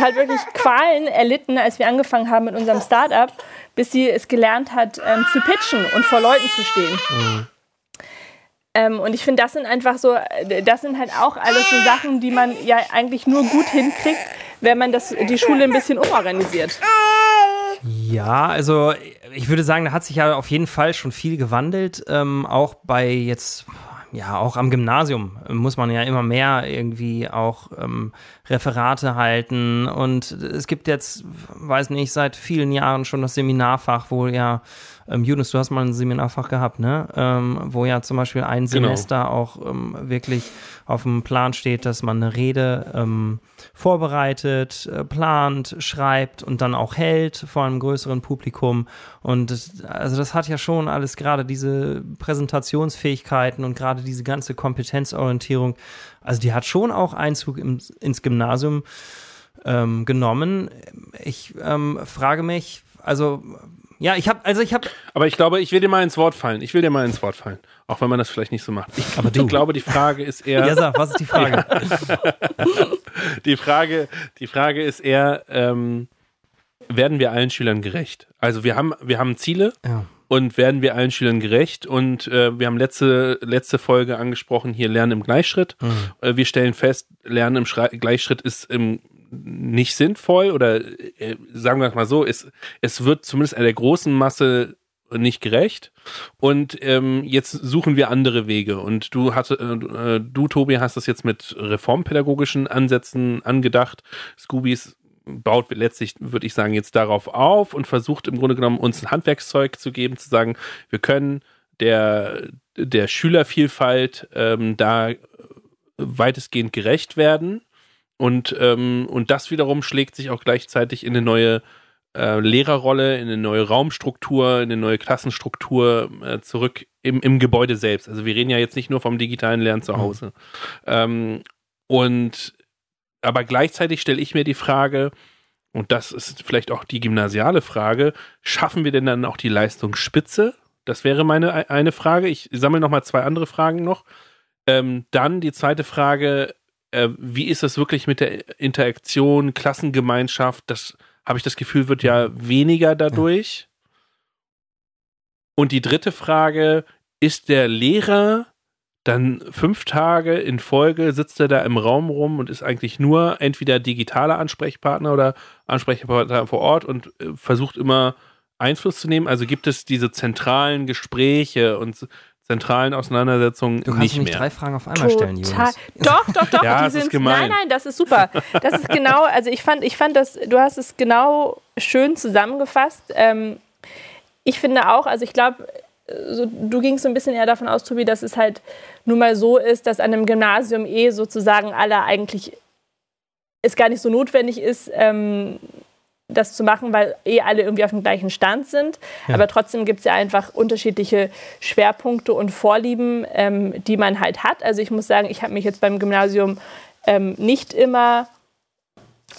halt wirklich Qualen erlitten, als wir angefangen haben mit unserem Startup bis sie es gelernt hat, ähm, zu pitchen und vor Leuten zu stehen. Mhm. Ähm, und ich finde, das sind einfach so, das sind halt auch alles so Sachen, die man ja eigentlich nur gut hinkriegt, wenn man das, die Schule ein bisschen umorganisiert. Ja, also ich würde sagen, da hat sich ja auf jeden Fall schon viel gewandelt. Ähm, auch bei jetzt ja, auch am Gymnasium muss man ja immer mehr irgendwie auch ähm, Referate halten. Und es gibt jetzt, weiß nicht, seit vielen Jahren schon das Seminarfach, wo ja, ähm, Jonas, du hast mal ein Seminarfach gehabt, ne? Ähm, wo ja zum Beispiel ein genau. Semester auch ähm, wirklich auf dem Plan steht, dass man eine Rede ähm, vorbereitet, äh, plant, schreibt und dann auch hält vor einem größeren Publikum. Und das, also das hat ja schon alles gerade diese Präsentationsfähigkeiten und gerade diese ganze Kompetenzorientierung, also die hat schon auch Einzug im, ins Gymnasium ähm, genommen. Ich ähm, frage mich, also ja, ich habe, also ich habe. Aber ich glaube, ich will dir mal ins Wort fallen. Ich will dir mal ins Wort fallen. Auch wenn man das vielleicht nicht so macht. Ich, aber du. ich glaube, die Frage ist eher. Ja, sag, was ist die Frage? [laughs] die Frage, die Frage ist eher, ähm, werden wir allen Schülern gerecht? Also wir haben, wir haben Ziele. Ja. Und werden wir allen Schülern gerecht? Und äh, wir haben letzte, letzte Folge angesprochen, hier Lernen im Gleichschritt. Mhm. Äh, wir stellen fest, Lernen im Schrei Gleichschritt ist im nicht sinnvoll oder äh, sagen wir mal so, es, es wird zumindest einer der großen Masse nicht gerecht. Und ähm, jetzt suchen wir andere Wege. Und du hatte äh, du Tobi hast das jetzt mit reformpädagogischen Ansätzen angedacht. Scoobies baut letztlich würde ich sagen jetzt darauf auf und versucht im Grunde genommen uns ein Handwerkszeug zu geben zu sagen wir können der der Schülervielfalt ähm, da weitestgehend gerecht werden und, ähm, und das wiederum schlägt sich auch gleichzeitig in eine neue äh, Lehrerrolle, in eine neue Raumstruktur, in eine neue Klassenstruktur äh, zurück im, im Gebäude selbst. Also wir reden ja jetzt nicht nur vom digitalen Lernen zu mhm. Hause. Mhm. Ähm, und aber gleichzeitig stelle ich mir die Frage, und das ist vielleicht auch die gymnasiale Frage, schaffen wir denn dann auch die Leistungsspitze? Das wäre meine eine Frage. Ich sammle noch mal zwei andere Fragen noch. Ähm, dann die zweite Frage, äh, wie ist das wirklich mit der Interaktion, Klassengemeinschaft? Das habe ich das Gefühl, wird ja weniger dadurch. Und die dritte Frage, ist der Lehrer dann fünf Tage in Folge, sitzt er da im Raum rum und ist eigentlich nur entweder digitaler Ansprechpartner oder Ansprechpartner vor Ort und äh, versucht immer Einfluss zu nehmen? Also gibt es diese zentralen Gespräche und zentralen Auseinandersetzungen du kannst nicht nicht mehr. drei Fragen auf einmal Total. stellen, Jonas. Doch, doch, doch. [laughs] ja, die sind, ist gemein. Nein, nein, das ist super. Das ist genau, also ich fand, ich fand das, du hast es genau schön zusammengefasst. Ähm, ich finde auch, also ich glaube, so, du gingst so ein bisschen eher davon aus, Tobi, dass es halt nun mal so ist, dass an einem Gymnasium eh sozusagen alle eigentlich es gar nicht so notwendig ist, ähm, das zu machen, weil eh alle irgendwie auf dem gleichen Stand sind. Ja. Aber trotzdem gibt es ja einfach unterschiedliche Schwerpunkte und Vorlieben, ähm, die man halt hat. Also ich muss sagen, ich habe mich jetzt beim Gymnasium ähm, nicht immer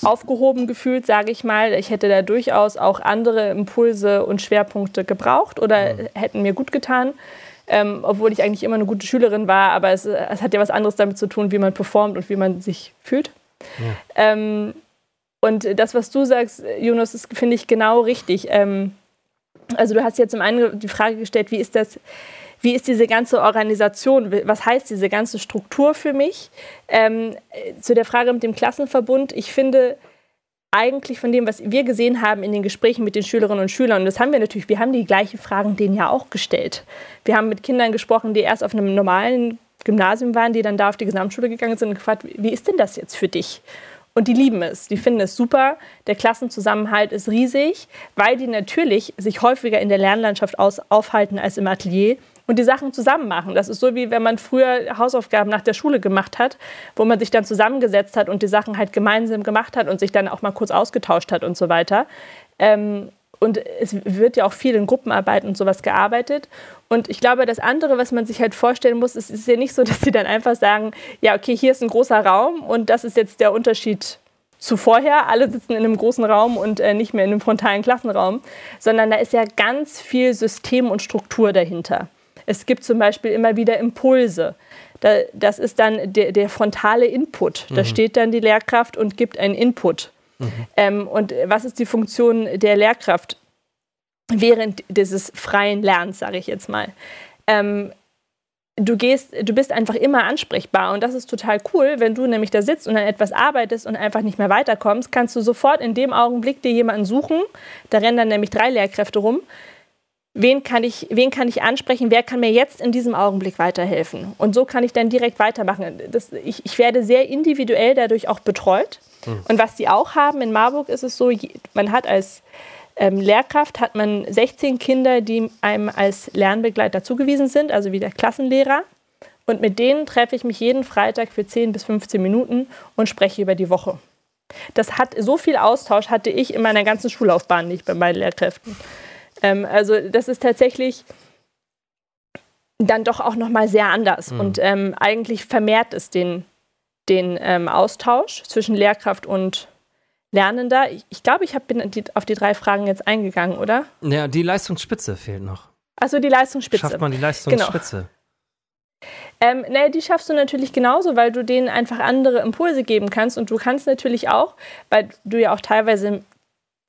aufgehoben gefühlt, sage ich mal. Ich hätte da durchaus auch andere Impulse und Schwerpunkte gebraucht oder ja. hätten mir gut getan. Ähm, obwohl ich eigentlich immer eine gute Schülerin war, aber es, es, hat ja was anderes damit zu tun, wie man performt und wie man sich fühlt. Ja. Und das, was du sagst, Jonas, ist, finde ich genau richtig. Ähm, also du hast jetzt zum einen die Frage gestellt, wie ist das, wie ist diese ganze Organisation, was heißt diese ganze Struktur für mich? Ähm, zu der Frage mit dem Klassenverbund, ich finde eigentlich von dem, was wir gesehen haben in den Gesprächen mit den Schülerinnen und Schülern, und das haben wir natürlich, wir haben die gleichen Fragen denen ja auch gestellt. Wir haben mit Kindern gesprochen, die erst auf einem normalen Gymnasium waren, die dann da auf die Gesamtschule gegangen sind und gefragt, wie ist denn das jetzt für dich? Und die lieben es, die finden es super. Der Klassenzusammenhalt ist riesig, weil die natürlich sich häufiger in der Lernlandschaft aus, aufhalten als im Atelier und die Sachen zusammen machen. Das ist so, wie wenn man früher Hausaufgaben nach der Schule gemacht hat, wo man sich dann zusammengesetzt hat und die Sachen halt gemeinsam gemacht hat und sich dann auch mal kurz ausgetauscht hat und so weiter. Ähm, und es wird ja auch viel in Gruppenarbeit und sowas gearbeitet. Und ich glaube, das andere, was man sich halt vorstellen muss, ist, ist ja nicht so, [laughs] dass sie dann einfach sagen, ja, okay, hier ist ein großer Raum und das ist jetzt der Unterschied zu vorher. Alle sitzen in einem großen Raum und äh, nicht mehr in einem frontalen Klassenraum, sondern da ist ja ganz viel System und Struktur dahinter. Es gibt zum Beispiel immer wieder Impulse. Da, das ist dann der, der frontale Input. Da mhm. steht dann die Lehrkraft und gibt einen Input. Mhm. Ähm, und was ist die Funktion der Lehrkraft während dieses freien Lernens, sage ich jetzt mal? Ähm, du gehst, du bist einfach immer ansprechbar und das ist total cool, wenn du nämlich da sitzt und an etwas arbeitest und einfach nicht mehr weiterkommst, kannst du sofort in dem Augenblick dir jemanden suchen. Da rennen dann nämlich drei Lehrkräfte rum. Wen kann, ich, wen kann ich ansprechen? Wer kann mir jetzt in diesem Augenblick weiterhelfen? Und so kann ich dann direkt weitermachen. Das, ich, ich werde sehr individuell dadurch auch betreut. Mhm. Und was sie auch haben in Marburg ist es so, man hat als ähm, Lehrkraft hat man 16 Kinder, die einem als Lernbegleiter zugewiesen sind, also wie der Klassenlehrer. Und mit denen treffe ich mich jeden Freitag für 10 bis 15 Minuten und spreche über die Woche. Das hat so viel Austausch hatte ich in meiner ganzen Schullaufbahn nicht bei meinen Lehrkräften. Ähm, also das ist tatsächlich dann doch auch nochmal sehr anders. Mhm. Und ähm, eigentlich vermehrt es den, den ähm, Austausch zwischen Lehrkraft und Lernender. Ich, ich glaube, ich hab, bin die, auf die drei Fragen jetzt eingegangen, oder? Ja, die Leistungsspitze fehlt noch. Also die Leistungsspitze. Schafft man die Leistungsspitze? Genau. Ähm, naja, die schaffst du natürlich genauso, weil du denen einfach andere Impulse geben kannst. Und du kannst natürlich auch, weil du ja auch teilweise,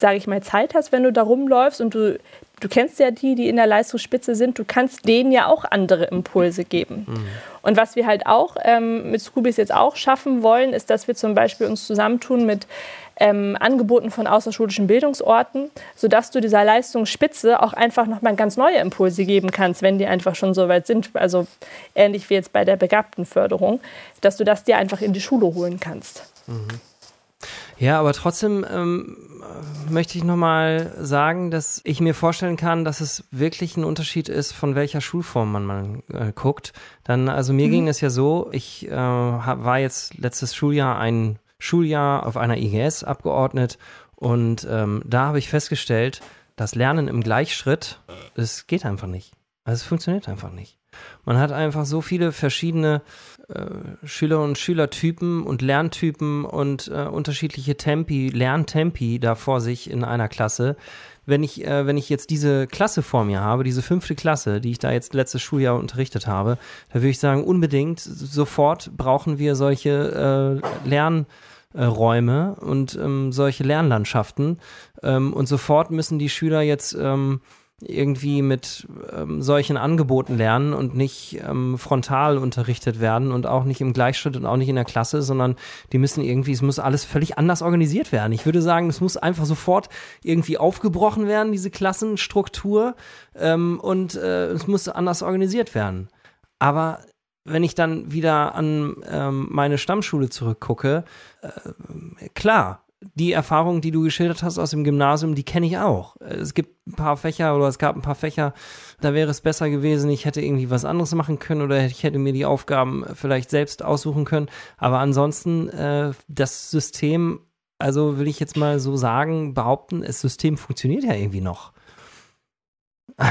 sage ich mal, Zeit hast, wenn du da rumläufst und du, du kennst ja die, die in der Leistungsspitze sind, du kannst denen ja auch andere Impulse geben. Mhm. Und was wir halt auch ähm, mit Scoobies jetzt auch schaffen wollen, ist, dass wir zum Beispiel uns zusammentun mit ähm, Angeboten von außerschulischen Bildungsorten, sodass du dieser Leistungsspitze auch einfach nochmal ganz neue Impulse geben kannst, wenn die einfach schon so weit sind. Also ähnlich wie jetzt bei der Begabtenförderung, dass du das dir einfach in die Schule holen kannst. Mhm. Ja, aber trotzdem ähm, möchte ich nochmal sagen, dass ich mir vorstellen kann, dass es wirklich ein Unterschied ist, von welcher Schulform man mal äh, guckt. Dann, also mir mhm. ging es ja so, ich äh, war jetzt letztes Schuljahr ein Schuljahr auf einer IGS abgeordnet und ähm, da habe ich festgestellt, das Lernen im Gleichschritt, es geht einfach nicht. Also es funktioniert einfach nicht. Man hat einfach so viele verschiedene Schüler und Schülertypen und Lerntypen und äh, unterschiedliche Tempi, Lerntempi da vor sich in einer Klasse. Wenn ich, äh, wenn ich jetzt diese Klasse vor mir habe, diese fünfte Klasse, die ich da jetzt letztes Schuljahr unterrichtet habe, da würde ich sagen, unbedingt sofort brauchen wir solche äh, Lern- äh, und ähm, solche Lernlandschaften. Ähm, und sofort müssen die Schüler jetzt ähm, irgendwie mit ähm, solchen Angeboten lernen und nicht ähm, frontal unterrichtet werden und auch nicht im Gleichschritt und auch nicht in der Klasse, sondern die müssen irgendwie, es muss alles völlig anders organisiert werden. Ich würde sagen, es muss einfach sofort irgendwie aufgebrochen werden, diese Klassenstruktur, ähm, und äh, es muss anders organisiert werden. Aber wenn ich dann wieder an ähm, meine Stammschule zurückgucke, äh, klar, die Erfahrung, die du geschildert hast aus dem Gymnasium, die kenne ich auch. Es gibt ein paar Fächer oder es gab ein paar Fächer, da wäre es besser gewesen, ich hätte irgendwie was anderes machen können oder ich hätte mir die Aufgaben vielleicht selbst aussuchen können. Aber ansonsten, äh, das System, also will ich jetzt mal so sagen, behaupten, das System funktioniert ja irgendwie noch. [laughs]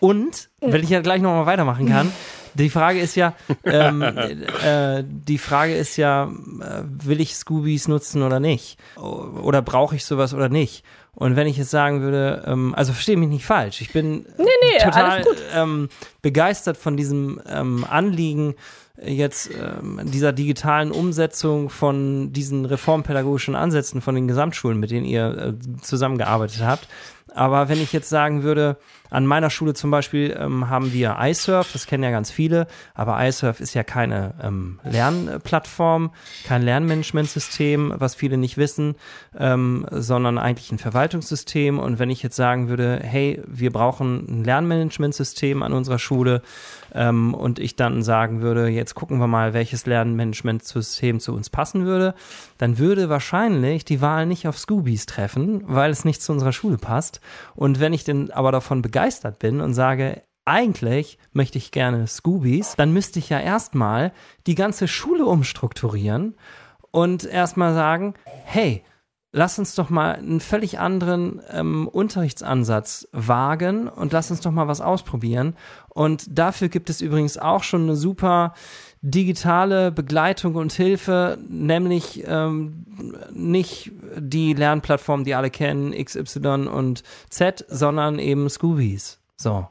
Und, wenn ich ja gleich nochmal weitermachen kann, [laughs] die Frage ist ja, ähm, äh, die Frage ist ja, äh, will ich Scoobies nutzen oder nicht? Oder brauche ich sowas oder nicht? Und wenn ich jetzt sagen würde, ähm, also verstehe mich nicht falsch, ich bin nee, nee, total ähm, begeistert von diesem ähm, Anliegen, jetzt ähm, dieser digitalen Umsetzung von diesen reformpädagogischen Ansätzen von den Gesamtschulen, mit denen ihr äh, zusammengearbeitet habt. Aber wenn ich jetzt sagen würde, an meiner Schule zum Beispiel ähm, haben wir iSurf, das kennen ja ganz viele, aber iSurf ist ja keine ähm, Lernplattform, kein Lernmanagementsystem, was viele nicht wissen, ähm, sondern eigentlich ein Verwaltungssystem. Und wenn ich jetzt sagen würde, hey, wir brauchen ein Lernmanagementsystem an unserer Schule ähm, und ich dann sagen würde, jetzt gucken wir mal, welches Lernmanagementsystem zu uns passen würde, dann würde wahrscheinlich die Wahl nicht auf Scoobies treffen, weil es nicht zu unserer Schule passt. Und wenn ich denn aber davon begeistert begeistert bin und sage, eigentlich möchte ich gerne Scoobies, dann müsste ich ja erstmal die ganze Schule umstrukturieren und erstmal sagen, hey, lass uns doch mal einen völlig anderen ähm, Unterrichtsansatz wagen und lass uns doch mal was ausprobieren. Und dafür gibt es übrigens auch schon eine super digitale Begleitung und Hilfe, nämlich ähm, nicht die Lernplattform, die alle kennen, XY und Z, sondern eben Scoobies. So.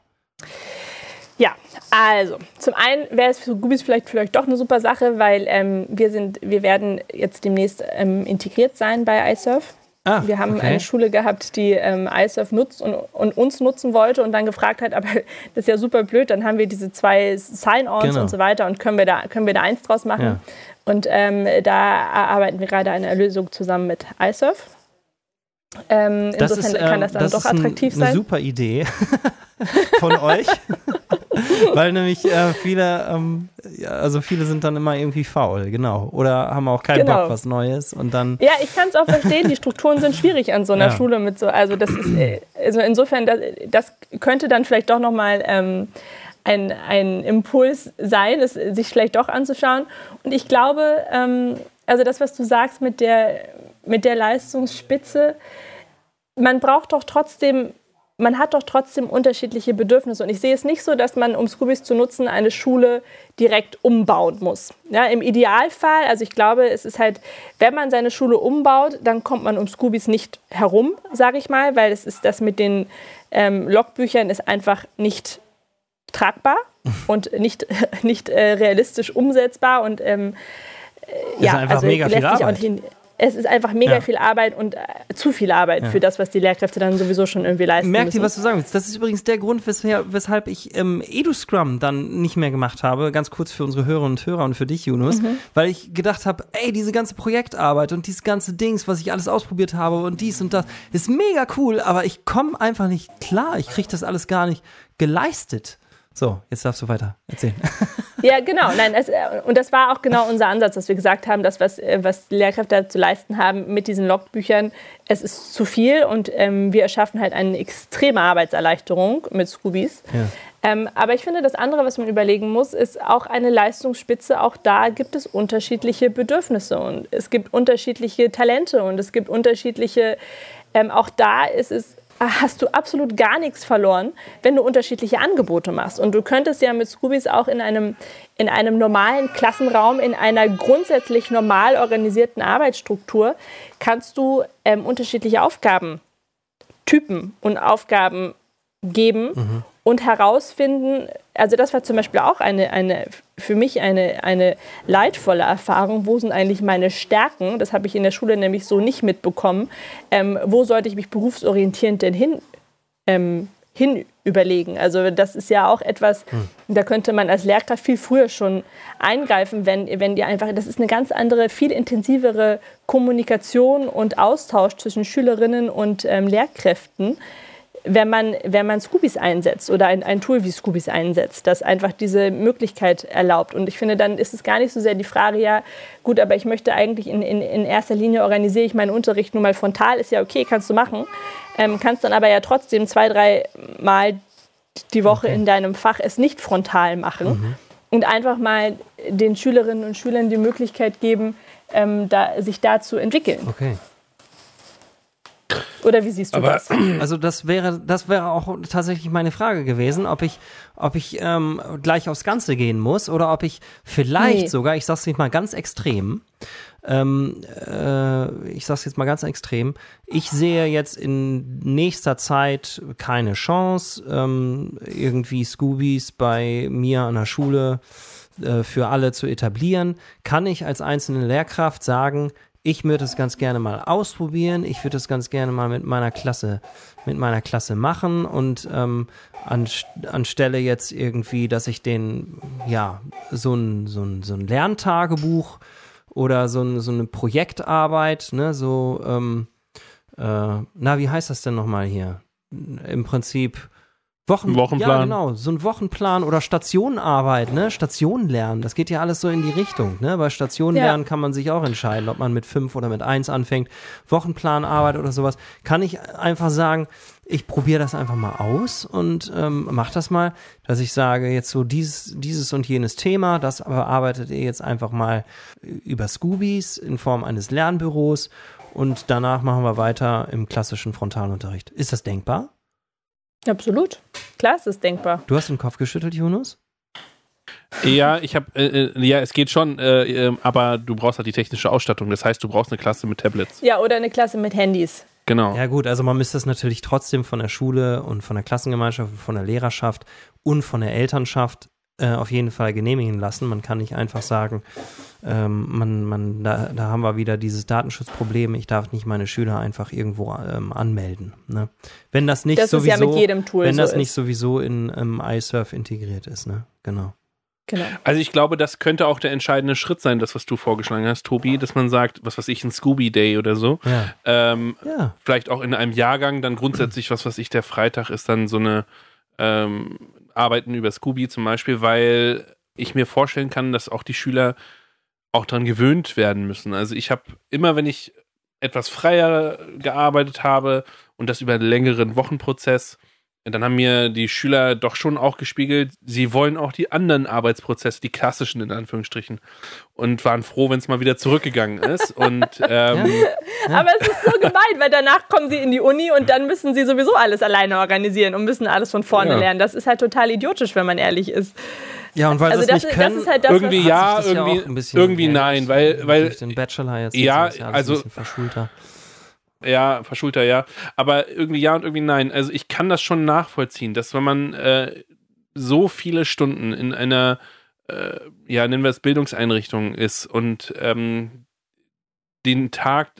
Ja, also zum einen wäre es für Scoobies vielleicht vielleicht doch eine super Sache, weil ähm, wir sind, wir werden jetzt demnächst ähm, integriert sein bei iSurf. Ah, wir haben okay. eine Schule gehabt, die ähm, iSurf nutzt und, und, uns nutzen wollte und dann gefragt hat, [laughs] aber das ist ja super blöd, dann haben wir diese zwei Sign-ons genau. und so weiter und können wir da, können wir da eins draus machen. Ja. Und ähm, da arbeiten wir gerade an einer Lösung zusammen mit iSurf. Ähm, insofern ist, kann das dann das doch attraktiv ein, sein. Eine super Idee [laughs] von euch. [laughs] [laughs] Weil nämlich äh, viele, ähm, ja, also viele sind dann immer irgendwie faul, genau. Oder haben auch keinen genau. Bock was Neues und dann. Ja, ich kann es auch verstehen, die Strukturen sind schwierig an so einer ja. Schule mit so, also das ist, äh, also insofern, das, das könnte dann vielleicht doch nochmal ähm, ein, ein Impuls sein, es sich vielleicht doch anzuschauen. Und ich glaube, ähm, also das, was du sagst mit der, mit der Leistungsspitze, man braucht doch trotzdem man hat doch trotzdem unterschiedliche Bedürfnisse. Und ich sehe es nicht so, dass man, um Scoobies zu nutzen, eine Schule direkt umbauen muss. Ja, Im Idealfall, also ich glaube, es ist halt, wenn man seine Schule umbaut, dann kommt man um Scoobies nicht herum, sage ich mal, weil es ist das mit den ähm, Logbüchern ist einfach nicht tragbar [laughs] und nicht, [laughs] nicht äh, realistisch umsetzbar und ähm, äh, ja, also lässt sich auch nicht, es ist einfach mega ja. viel Arbeit und äh, zu viel Arbeit ja. für das, was die Lehrkräfte dann sowieso schon irgendwie leisten Merkt müssen. ihr, was du sagen willst? Das ist übrigens der Grund, weshalb, ich ähm, EduScrum dann nicht mehr gemacht habe. Ganz kurz für unsere Hörerinnen und Hörer und für dich, Yunus. Mhm. Weil ich gedacht habe, ey, diese ganze Projektarbeit und dieses ganze Dings, was ich alles ausprobiert habe und dies und das, ist mega cool, aber ich komme einfach nicht klar. Ich kriege das alles gar nicht geleistet. So, jetzt darfst du weiter erzählen. [laughs] Ja, genau. Nein, das, äh, und das war auch genau unser Ansatz, dass wir gesagt haben, dass was, äh, was Lehrkräfte zu leisten haben mit diesen Logbüchern, es ist zu viel und ähm, wir erschaffen halt eine extreme Arbeitserleichterung mit Scoobies. Ja. Ähm, aber ich finde, das andere, was man überlegen muss, ist auch eine Leistungsspitze. Auch da gibt es unterschiedliche Bedürfnisse und es gibt unterschiedliche Talente und es gibt unterschiedliche, ähm, auch da ist es hast du absolut gar nichts verloren, wenn du unterschiedliche Angebote machst. Und du könntest ja mit Scoobies auch in einem, in einem normalen Klassenraum, in einer grundsätzlich normal organisierten Arbeitsstruktur, kannst du ähm, unterschiedliche Aufgabentypen und Aufgaben geben mhm und herausfinden, also das war zum Beispiel auch eine, eine für mich eine, eine leidvolle Erfahrung, wo sind eigentlich meine Stärken, das habe ich in der Schule nämlich so nicht mitbekommen, ähm, wo sollte ich mich berufsorientierend denn hin, ähm, hin überlegen. Also das ist ja auch etwas, hm. da könnte man als Lehrkraft viel früher schon eingreifen, wenn, wenn die einfach, das ist eine ganz andere, viel intensivere Kommunikation und Austausch zwischen Schülerinnen und ähm, Lehrkräften wenn man, wenn man Scoobies einsetzt oder ein, ein Tool wie Scoobies einsetzt, das einfach diese Möglichkeit erlaubt. Und ich finde, dann ist es gar nicht so sehr die Frage, ja, gut, aber ich möchte eigentlich in, in, in erster Linie organisiere ich meinen Unterricht nur mal frontal, ist ja okay, kannst du machen. Ähm, kannst dann aber ja trotzdem zwei, drei Mal die Woche okay. in deinem Fach es nicht frontal machen mhm. und einfach mal den Schülerinnen und Schülern die Möglichkeit geben, ähm, da, sich da zu entwickeln. Okay. Oder wie siehst du Aber, das? [clears throat] Also das wäre, das wäre auch tatsächlich meine Frage gewesen, ob ich, ob ich ähm, gleich aufs Ganze gehen muss oder ob ich vielleicht nee. sogar, ich sag's nicht mal ganz extrem, ähm, äh, ich sag's jetzt mal ganz extrem, ich sehe jetzt in nächster Zeit keine Chance, ähm, irgendwie Scoobies bei mir an der Schule äh, für alle zu etablieren. Kann ich als einzelne Lehrkraft sagen, ich würde es ganz gerne mal ausprobieren. Ich würde es ganz gerne mal mit meiner Klasse, mit meiner Klasse machen und ähm, an, anstelle jetzt irgendwie, dass ich den, ja, so ein, so ein, so ein Lerntagebuch oder so, ein, so eine Projektarbeit, ne, so, ähm, äh, na, wie heißt das denn nochmal hier? Im Prinzip Wochen, Wochenplan. Ja, genau. So ein Wochenplan oder Stationenarbeit, ne? Stationen lernen. Das geht ja alles so in die Richtung, ne? Bei Stationen ja. lernen kann man sich auch entscheiden, ob man mit fünf oder mit eins anfängt. Wochenplanarbeit oder sowas. Kann ich einfach sagen, ich probiere das einfach mal aus und ähm, mach das mal, dass ich sage, jetzt so dieses, dieses und jenes Thema, das bearbeitet ihr jetzt einfach mal über Scoobies in Form eines Lernbüros und danach machen wir weiter im klassischen Frontalunterricht. Ist das denkbar? Absolut. Klar ist es denkbar. Du hast den Kopf geschüttelt, Jonas? Ja, ich habe, äh, äh, ja, es geht schon, äh, äh, aber du brauchst halt die technische Ausstattung. Das heißt, du brauchst eine Klasse mit Tablets. Ja, oder eine Klasse mit Handys. Genau. Ja gut, also man müsste es natürlich trotzdem von der Schule und von der Klassengemeinschaft, von der Lehrerschaft und von der Elternschaft auf jeden Fall genehmigen lassen. Man kann nicht einfach sagen, ähm, man, man, da, da haben wir wieder dieses Datenschutzproblem. Ich darf nicht meine Schüler einfach irgendwo ähm, anmelden. Ne? Wenn das nicht das sowieso, ja mit jedem Tool wenn das so nicht sowieso in ähm, iSurf integriert ist, ne? Genau. Genau. Also ich glaube, das könnte auch der entscheidende Schritt sein, das, was du vorgeschlagen hast, Tobi, dass man sagt, was weiß ich, ein Scooby Day oder so. Ja. Ähm, ja. Vielleicht auch in einem Jahrgang dann grundsätzlich, was weiß ich, der Freitag ist dann so eine ähm, Arbeiten über Scooby zum Beispiel, weil ich mir vorstellen kann, dass auch die Schüler auch daran gewöhnt werden müssen. Also ich habe immer, wenn ich etwas freier gearbeitet habe und das über einen längeren Wochenprozess, dann haben mir die Schüler doch schon auch gespiegelt, sie wollen auch die anderen Arbeitsprozesse, die klassischen in Anführungsstrichen, und waren froh, wenn es mal wieder zurückgegangen ist. Und [laughs] ähm, ja. Aber es ist so gemein, weil danach kommen sie in die Uni und dann müssen sie sowieso alles alleine organisieren und müssen alles von vorne ja. lernen. Das ist halt total idiotisch, wenn man ehrlich ist. Ja, und weil also sie es nicht können, halt das, irgendwie ja, irgendwie, ja irgendwie nein, weil, weil durch den Bachelor jetzt ja, ja also verschulter. Ja, verschulter, ja. Aber irgendwie ja und irgendwie nein. Also ich kann das schon nachvollziehen, dass wenn man äh, so viele Stunden in einer, äh, ja, nennen wir es Bildungseinrichtung ist und ähm, den Tag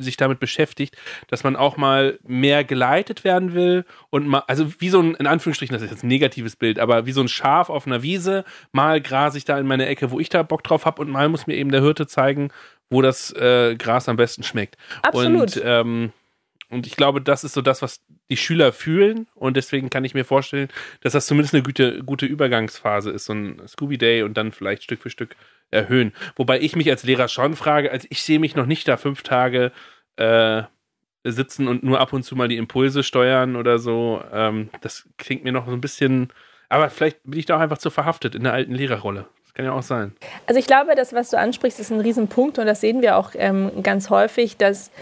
sich damit beschäftigt, dass man auch mal mehr geleitet werden will und mal, also wie so ein, in Anführungsstrichen, das ist jetzt ein negatives Bild, aber wie so ein Schaf auf einer Wiese, mal grase ich da in meine Ecke, wo ich da Bock drauf habe und mal muss mir eben der Hirte zeigen, wo das äh, Gras am besten schmeckt. Absolut. Und, ähm, und ich glaube, das ist so das, was die Schüler fühlen. Und deswegen kann ich mir vorstellen, dass das zumindest eine gute, gute Übergangsphase ist, so ein Scooby Day und dann vielleicht Stück für Stück erhöhen. Wobei ich mich als Lehrer schon frage, also ich sehe mich noch nicht da fünf Tage äh, sitzen und nur ab und zu mal die Impulse steuern oder so. Ähm, das klingt mir noch so ein bisschen. Aber vielleicht bin ich da auch einfach zu verhaftet in der alten Lehrerrolle. Kann ja auch sein. Also ich glaube, das, was du ansprichst, ist ein Riesenpunkt und das sehen wir auch ähm, ganz häufig, dass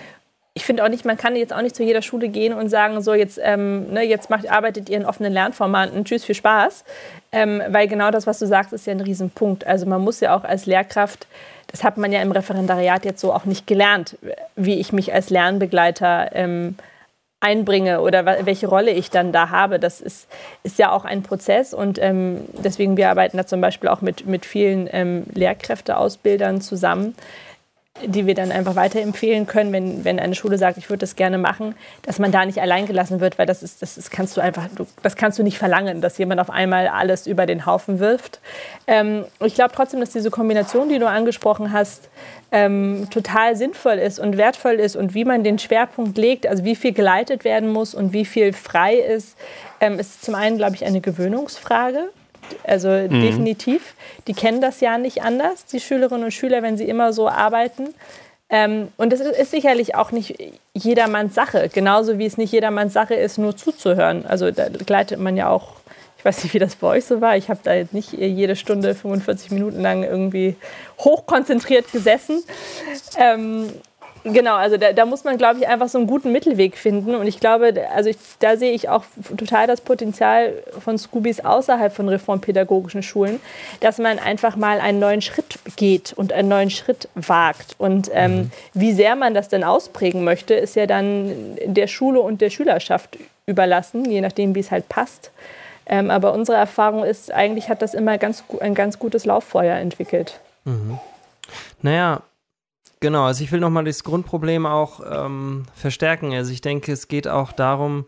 ich finde auch nicht, man kann jetzt auch nicht zu jeder Schule gehen und sagen, so jetzt, ähm, ne, jetzt macht, arbeitet ihr in offenen Lernformaten, tschüss, viel Spaß. Ähm, weil genau das, was du sagst, ist ja ein Riesenpunkt. Also man muss ja auch als Lehrkraft, das hat man ja im Referendariat jetzt so auch nicht gelernt, wie ich mich als Lernbegleiter ähm, einbringe oder welche Rolle ich dann da habe. Das ist, ist ja auch ein Prozess und ähm, deswegen wir arbeiten da zum Beispiel auch mit, mit vielen ähm, Lehrkräfteausbildern zusammen, die wir dann einfach weiterempfehlen können, wenn, wenn eine Schule sagt, ich würde das gerne machen, dass man da nicht allein gelassen wird, weil das ist, das ist, kannst du einfach, das kannst du nicht verlangen, dass jemand auf einmal alles über den Haufen wirft. Ähm, ich glaube trotzdem, dass diese Kombination, die du angesprochen hast, ähm, total sinnvoll ist und wertvoll ist und wie man den Schwerpunkt legt, also wie viel geleitet werden muss und wie viel frei ist, ähm, ist zum einen, glaube ich, eine Gewöhnungsfrage. Also mhm. definitiv. Die kennen das ja nicht anders, die Schülerinnen und Schüler, wenn sie immer so arbeiten. Ähm, und es ist sicherlich auch nicht jedermanns Sache, genauso wie es nicht jedermanns Sache ist, nur zuzuhören. Also da gleitet man ja auch, ich weiß nicht, wie das bei euch so war. Ich habe da jetzt nicht jede Stunde 45 Minuten lang irgendwie hochkonzentriert gesessen. Ähm, Genau, also da, da muss man, glaube ich, einfach so einen guten Mittelweg finden. Und ich glaube, also ich, da sehe ich auch total das Potenzial von Scoobies außerhalb von reformpädagogischen Schulen, dass man einfach mal einen neuen Schritt geht und einen neuen Schritt wagt. Und ähm, mhm. wie sehr man das denn ausprägen möchte, ist ja dann der Schule und der Schülerschaft überlassen, je nachdem, wie es halt passt. Ähm, aber unsere Erfahrung ist, eigentlich hat das immer ganz, ein ganz gutes Lauffeuer entwickelt. Mhm. Naja, Genau, also ich will nochmal das Grundproblem auch ähm, verstärken. Also ich denke, es geht auch darum,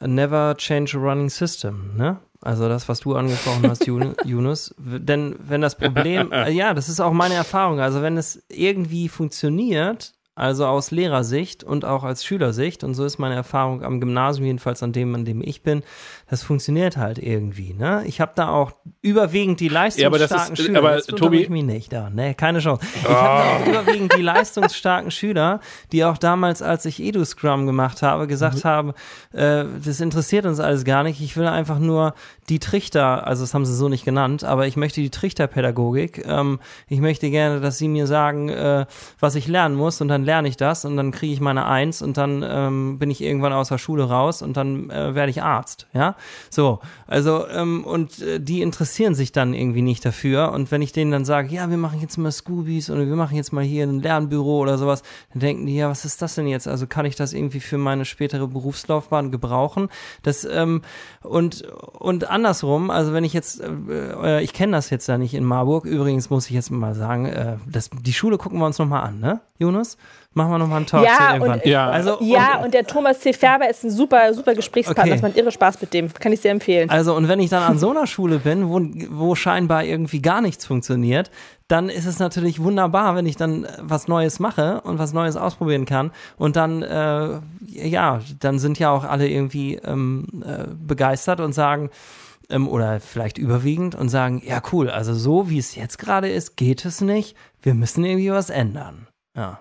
never change a running system, ne? Also das, was du angesprochen hast, [laughs] Yunus. Denn wenn das Problem, [laughs] äh, ja, das ist auch meine Erfahrung. Also wenn es irgendwie funktioniert, also aus Lehrersicht und auch als Schülersicht, und so ist meine Erfahrung am Gymnasium, jedenfalls an dem, an dem ich bin, das funktioniert halt irgendwie. Ne? Ich habe da auch überwiegend die leistungsstarken ja, aber ist, Schüler. Aber das Tobi, ich mich nicht da, ne? keine Chance. Ich oh. habe da auch überwiegend die leistungsstarken Schüler, die auch damals, als ich Edu Scrum gemacht habe, gesagt mhm. haben, äh, das interessiert uns alles gar nicht. Ich will einfach nur die Trichter, also das haben sie so nicht genannt, aber ich möchte die Trichterpädagogik. Ähm, ich möchte gerne, dass sie mir sagen, äh, was ich lernen muss und dann lerne ich das und dann kriege ich meine Eins und dann ähm, bin ich irgendwann aus der Schule raus und dann äh, werde ich Arzt, ja. So, also ähm, und äh, die interessieren sich dann irgendwie nicht dafür und wenn ich denen dann sage, ja, wir machen jetzt mal Scoobies oder wir machen jetzt mal hier ein Lernbüro oder sowas, dann denken die, ja, was ist das denn jetzt? Also kann ich das irgendwie für meine spätere Berufslaufbahn gebrauchen? Das ähm, und und andersrum, also wenn ich jetzt, äh, ich kenne das jetzt ja nicht in Marburg, übrigens muss ich jetzt mal sagen, äh, das, die Schule gucken wir uns nochmal an, ne, Jonas? Machen wir nochmal einen Talk ja, irgendwann. Und, ja, also, ja und, und, der Thomas C. Färber ist ein super, super Gesprächspartner. Okay. Das macht irre Spaß mit dem. Kann ich sehr empfehlen. Also, und wenn ich dann an so einer Schule bin, wo, wo scheinbar irgendwie gar nichts funktioniert, dann ist es natürlich wunderbar, wenn ich dann was Neues mache und was Neues ausprobieren kann. Und dann, äh, ja, dann sind ja auch alle irgendwie ähm, äh, begeistert und sagen, ähm, oder vielleicht überwiegend und sagen, ja cool, also so wie es jetzt gerade ist, geht es nicht. Wir müssen irgendwie was ändern. Ja.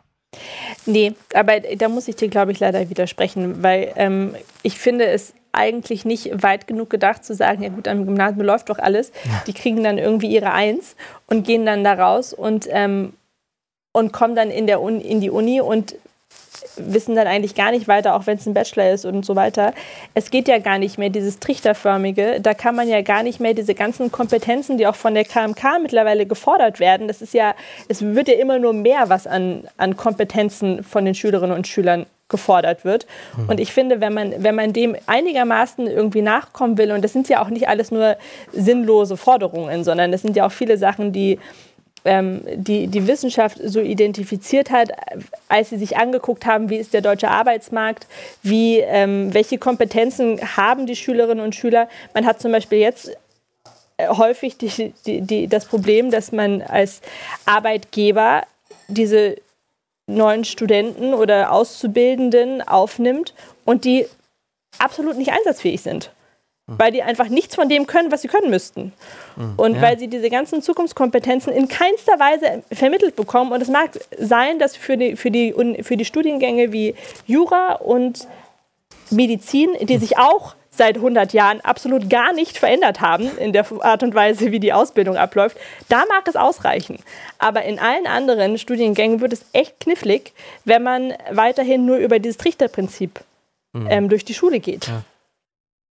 Nee, aber da muss ich dir, glaube ich, leider widersprechen, weil ähm, ich finde es eigentlich nicht weit genug gedacht zu sagen, ja gut, am Gymnasium läuft doch alles. Die kriegen dann irgendwie ihre Eins und gehen dann da raus und, ähm, und kommen dann in, der Uni, in die Uni und wissen dann eigentlich gar nicht weiter, auch wenn es ein Bachelor ist und so weiter. Es geht ja gar nicht mehr, dieses Trichterförmige. Da kann man ja gar nicht mehr diese ganzen Kompetenzen, die auch von der KMK mittlerweile gefordert werden. Das ist ja, es wird ja immer nur mehr, was an, an Kompetenzen von den Schülerinnen und Schülern gefordert wird. Mhm. Und ich finde, wenn man, wenn man dem einigermaßen irgendwie nachkommen will, und das sind ja auch nicht alles nur sinnlose Forderungen, sondern das sind ja auch viele Sachen, die ähm, die, die Wissenschaft so identifiziert hat, als sie sich angeguckt haben, wie ist der deutsche Arbeitsmarkt, wie, ähm, welche Kompetenzen haben die Schülerinnen und Schüler. Man hat zum Beispiel jetzt äh, häufig die, die, die, das Problem, dass man als Arbeitgeber diese neuen Studenten oder Auszubildenden aufnimmt und die absolut nicht einsatzfähig sind weil die einfach nichts von dem können, was sie können müssten. Mhm. Und ja. weil sie diese ganzen Zukunftskompetenzen in keinster Weise vermittelt bekommen. Und es mag sein, dass für die, für die, für die Studiengänge wie Jura und Medizin, die sich auch seit 100 Jahren absolut gar nicht verändert haben in der Art und Weise, wie die Ausbildung abläuft, da mag es ausreichen. Aber in allen anderen Studiengängen wird es echt knifflig, wenn man weiterhin nur über dieses Trichterprinzip mhm. ähm, durch die Schule geht. Ja.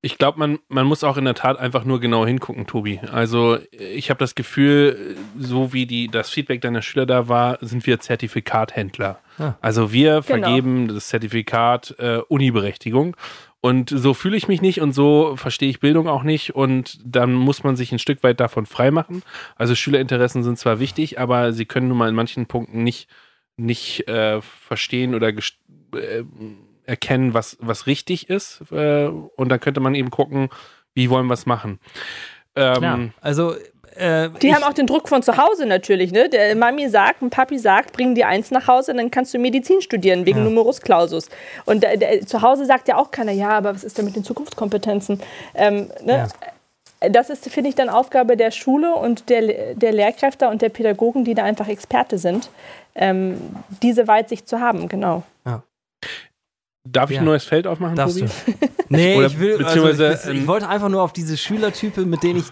Ich glaube, man, man muss auch in der Tat einfach nur genau hingucken, Tobi. Also ich habe das Gefühl, so wie die, das Feedback deiner Schüler da war, sind wir Zertifikathändler. Ah. Also wir genau. vergeben das Zertifikat äh, Uniberechtigung. Und so fühle ich mich nicht und so verstehe ich Bildung auch nicht. Und dann muss man sich ein Stück weit davon freimachen. Also Schülerinteressen sind zwar wichtig, aber sie können nun mal in manchen Punkten nicht, nicht äh, verstehen oder äh, erkennen, was, was richtig ist. Äh, und dann könnte man eben gucken, wie wollen wir es machen. Ähm, ja, also äh, die haben auch den Druck von zu Hause natürlich. Ne? Der Mami sagt, ein Papi sagt, bring dir eins nach Hause, dann kannst du Medizin studieren wegen ja. Numerus Clausus. Und der, der, zu Hause sagt ja auch keiner, ja, aber was ist denn mit den Zukunftskompetenzen? Ähm, ne? ja. Das ist, finde ich, dann Aufgabe der Schule und der, der Lehrkräfte und der Pädagogen, die da einfach Experte sind, ähm, diese Weitsicht zu haben, genau. Darf ich ja. ein neues Feld aufmachen, Darfst Tobi? Du. Nee, Oder ich will, beziehungsweise, also, ich, ich wollte einfach nur auf diese Schülertype, mit denen ich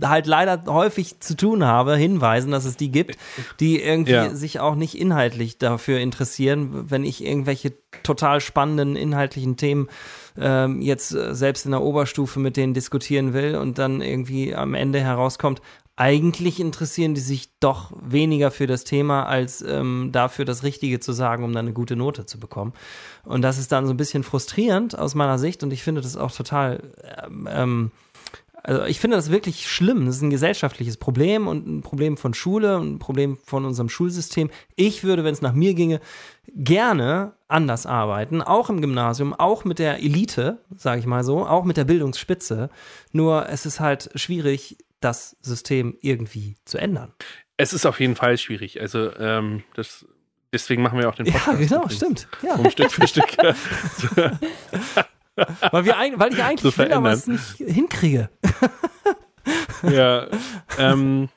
halt leider häufig zu tun habe, hinweisen, dass es die gibt, die irgendwie ja. sich auch nicht inhaltlich dafür interessieren, wenn ich irgendwelche total spannenden inhaltlichen Themen ähm, jetzt äh, selbst in der Oberstufe mit denen diskutieren will und dann irgendwie am Ende herauskommt, eigentlich interessieren die sich doch weniger für das Thema, als ähm, dafür das Richtige zu sagen, um dann eine gute Note zu bekommen. Und das ist dann so ein bisschen frustrierend aus meiner Sicht und ich finde das auch total, ähm, ähm also ich finde das wirklich schlimm. Das ist ein gesellschaftliches Problem und ein Problem von Schule und ein Problem von unserem Schulsystem. Ich würde, wenn es nach mir ginge, gerne anders arbeiten, auch im Gymnasium, auch mit der Elite, sage ich mal so, auch mit der Bildungsspitze. Nur es ist halt schwierig, das System irgendwie zu ändern. Es ist auf jeden Fall schwierig. Also ähm, das, deswegen machen wir auch den Podcast. Ja, genau, stimmt. Ja. Um Stück für Stück. [laughs] [laughs] weil, wir, weil ich eigentlich will, aber es nicht hinkriege. [laughs] ja. Ähm,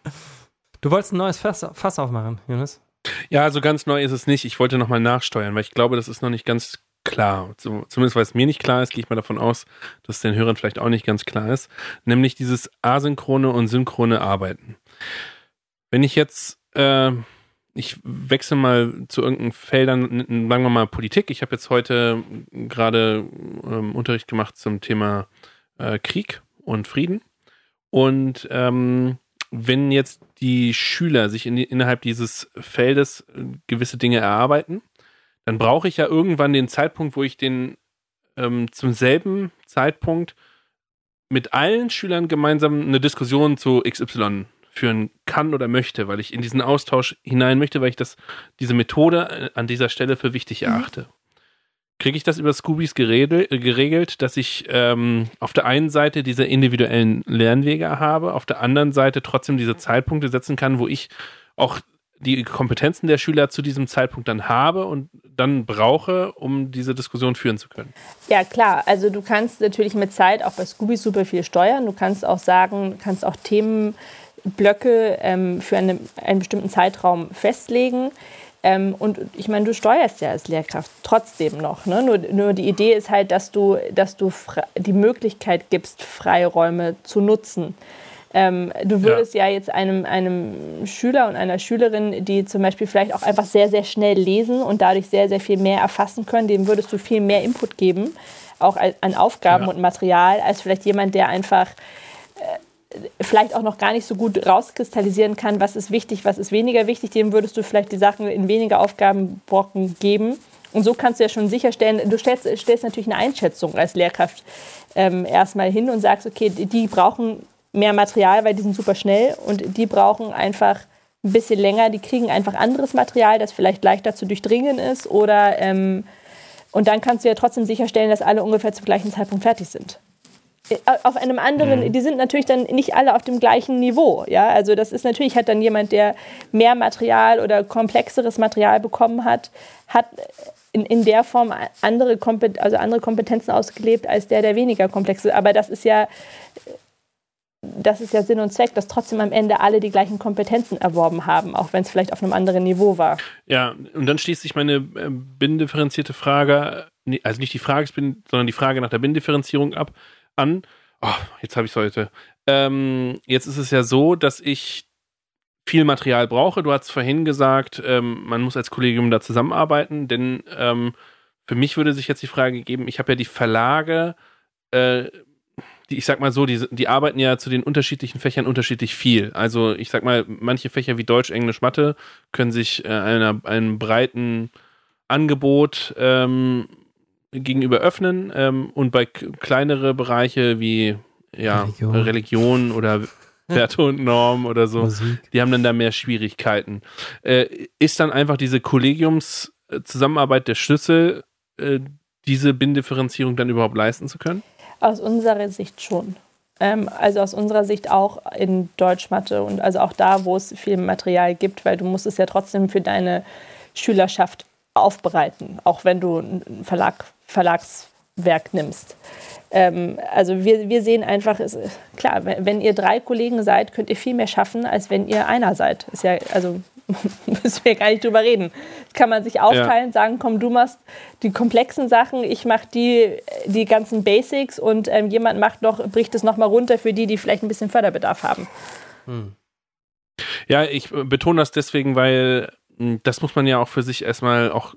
du wolltest ein neues Fass, Fass aufmachen, Jonas? Ja, so ganz neu ist es nicht. Ich wollte nochmal nachsteuern, weil ich glaube, das ist noch nicht ganz klar. Zumindest weil es mir nicht klar ist, gehe ich mal davon aus, dass es den Hörern vielleicht auch nicht ganz klar ist. Nämlich dieses asynchrone und synchrone Arbeiten. Wenn ich jetzt, äh, ich wechsle mal zu irgendeinen Feldern, sagen wir mal Politik. Ich habe jetzt heute gerade ähm, Unterricht gemacht zum Thema äh, Krieg und Frieden. Und ähm, wenn jetzt die Schüler sich in, innerhalb dieses Feldes äh, gewisse Dinge erarbeiten, dann brauche ich ja irgendwann den Zeitpunkt, wo ich den ähm, zum selben Zeitpunkt mit allen Schülern gemeinsam eine Diskussion zu XY führen kann oder möchte, weil ich in diesen Austausch hinein möchte, weil ich das, diese Methode äh, an dieser Stelle für wichtig mhm. erachte. Mhm. Kriege ich das über Scoobies geregelt, geregelt dass ich ähm, auf der einen Seite diese individuellen Lernwege habe, auf der anderen Seite trotzdem diese Zeitpunkte setzen kann, wo ich auch die Kompetenzen der Schüler zu diesem Zeitpunkt dann habe und dann brauche, um diese Diskussion führen zu können. Ja, klar. Also du kannst natürlich mit Zeit auch bei Scooby super viel steuern. Du kannst auch sagen, kannst auch Themenblöcke ähm, für eine, einen bestimmten Zeitraum festlegen. Ähm, und ich meine, du steuerst ja als Lehrkraft trotzdem noch. Ne? Nur, nur die Idee ist halt, dass du, dass du die Möglichkeit gibst, Freiräume zu nutzen. Ähm, du würdest ja. ja, jetzt einem, einem Schüler und einer Schülerin, die zum Beispiel vielleicht auch einfach sehr, sehr schnell lesen und dadurch sehr, sehr viel mehr erfassen können, dem würdest du viel mehr Input geben, auch an Aufgaben ja. und Material, als vielleicht jemand, der einfach äh, vielleicht auch noch gar nicht so gut rauskristallisieren kann, was ist wichtig, was ist weniger wichtig, dem würdest du vielleicht die Sachen in weniger Aufgabenbrocken geben. Und so kannst du ja schon sicherstellen, du stellst, stellst natürlich eine Einschätzung als Lehrkraft ähm, erstmal hin und sagst, okay, die brauchen mehr Material, weil die sind super schnell und die brauchen einfach ein bisschen länger. Die kriegen einfach anderes Material, das vielleicht leichter zu durchdringen ist oder ähm, und dann kannst du ja trotzdem sicherstellen, dass alle ungefähr zum gleichen Zeitpunkt fertig sind. Äh, auf einem anderen, mhm. die sind natürlich dann nicht alle auf dem gleichen Niveau. Ja? Also das ist natürlich, hat dann jemand, der mehr Material oder komplexeres Material bekommen hat, hat in, in der Form andere, Kompet also andere Kompetenzen ausgelebt als der, der weniger komplex ist. Aber das ist ja das ist ja Sinn und Zweck, dass trotzdem am Ende alle die gleichen Kompetenzen erworben haben, auch wenn es vielleicht auf einem anderen Niveau war. Ja, und dann schließt sich meine äh, bindifferenzierte Frage, also nicht die Frage, sondern die Frage nach der Bindifferenzierung ab, an. Oh, jetzt habe ich es heute. Ähm, jetzt ist es ja so, dass ich viel Material brauche. Du hast vorhin gesagt, ähm, man muss als Kollegium da zusammenarbeiten, denn ähm, für mich würde sich jetzt die Frage geben, ich habe ja die Verlage, äh, ich sag mal so, die, die arbeiten ja zu den unterschiedlichen Fächern unterschiedlich viel. Also ich sag mal, manche Fächer wie Deutsch, Englisch, Mathe können sich äh, einer, einem breiten Angebot ähm, gegenüber öffnen ähm, und bei kleinere Bereiche wie ja, Religion, Religion oder Werte und Norm oder so, Musik. die haben dann da mehr Schwierigkeiten. Äh, ist dann einfach diese Kollegiumszusammenarbeit der Schlüssel, äh, diese Bindifferenzierung dann überhaupt leisten zu können? Aus unserer Sicht schon. Ähm, also aus unserer Sicht auch in Deutschmatte und also auch da, wo es viel Material gibt, weil du musst es ja trotzdem für deine Schülerschaft aufbereiten, auch wenn du ein Verlag, Verlagswerk nimmst. Ähm, also wir, wir sehen einfach, ist, klar, wenn, wenn, ihr drei Kollegen seid, könnt ihr viel mehr schaffen, als wenn ihr einer seid. Ist ja, also [laughs] müssen wir gar nicht drüber reden. Das kann man sich aufteilen, ja. sagen, komm, du machst die komplexen Sachen, ich mache die, die ganzen Basics und ähm, jemand macht noch, bricht es nochmal runter für die, die vielleicht ein bisschen Förderbedarf haben. Hm. Ja, ich betone das deswegen, weil hm, das muss man ja auch für sich erstmal auch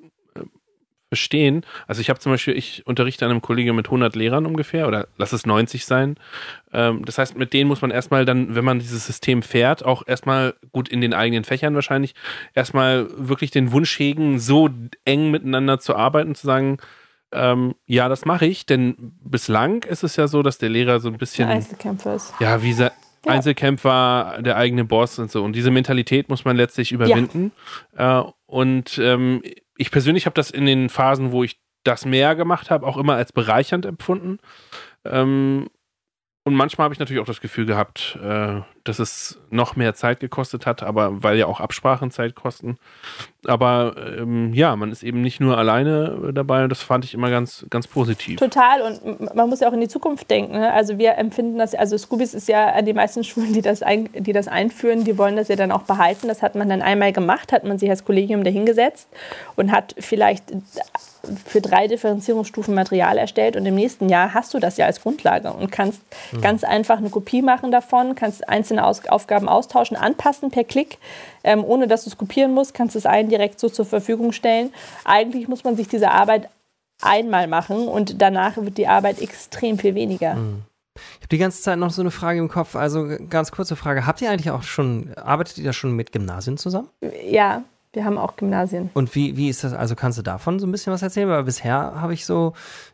verstehen. Also ich habe zum Beispiel, ich unterrichte an einem Kollegium mit 100 Lehrern ungefähr oder lass es 90 sein. Ähm, das heißt, mit denen muss man erstmal dann, wenn man dieses System fährt, auch erstmal gut in den eigenen Fächern wahrscheinlich, erstmal wirklich den Wunsch hegen, so eng miteinander zu arbeiten, zu sagen, ähm, ja, das mache ich, denn bislang ist es ja so, dass der Lehrer so ein bisschen. Der Einzelkämpfer ist. Ja, wie ja. Einzelkämpfer, der eigene Boss und so. Und diese Mentalität muss man letztlich überwinden. Ja. Äh, und ähm, ich persönlich habe das in den Phasen, wo ich das mehr gemacht habe, auch immer als bereichernd empfunden. Ähm, und manchmal habe ich natürlich auch das Gefühl gehabt, äh, dass es noch mehr Zeit gekostet hat, aber weil ja auch Absprachen Zeit kosten. Aber ähm, ja, man ist eben nicht nur alleine dabei und das fand ich immer ganz, ganz positiv. Total und man muss ja auch in die Zukunft denken. Ne? Also wir empfinden das, also Scoobies ist ja an die meisten [laughs] Schulen, die das, ein, die das einführen, die wollen das ja dann auch behalten. Das hat man dann einmal gemacht, hat man sich als Kollegium dahingesetzt und hat vielleicht für drei Differenzierungsstufen Material erstellt und im nächsten Jahr hast du das ja als Grundlage und kannst mhm. ganz einfach eine Kopie machen davon, kannst einzelne Aus Aufgaben austauschen, anpassen per Klick, ähm, ohne dass du es kopieren musst, kannst es allen direkt so zur Verfügung stellen. Eigentlich muss man sich diese Arbeit einmal machen und danach wird die Arbeit extrem viel weniger. Mhm. Ich habe die ganze Zeit noch so eine Frage im Kopf. Also ganz kurze Frage. Habt ihr eigentlich auch schon, arbeitet ihr da schon mit Gymnasien zusammen? Ja, wir haben auch Gymnasien. Und wie, wie ist das? Also kannst du davon so ein bisschen was erzählen? Weil bisher habe ich so,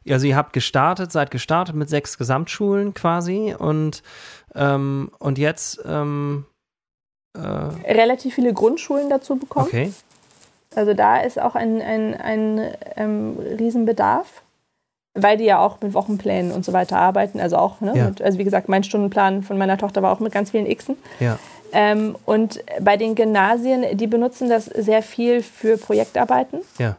also ihr habt gestartet, seid gestartet mit sechs Gesamtschulen quasi und, ähm, und jetzt ähm, äh relativ viele Grundschulen dazu bekommen. Okay. Also da ist auch ein, ein, ein ähm, Riesenbedarf, weil die ja auch mit Wochenplänen und so weiter arbeiten. Also auch, ne? Ja. Mit, also wie gesagt, mein Stundenplan von meiner Tochter war auch mit ganz vielen Xen. Ja. Ähm, und bei den Gymnasien, die benutzen das sehr viel für Projektarbeiten. Ja.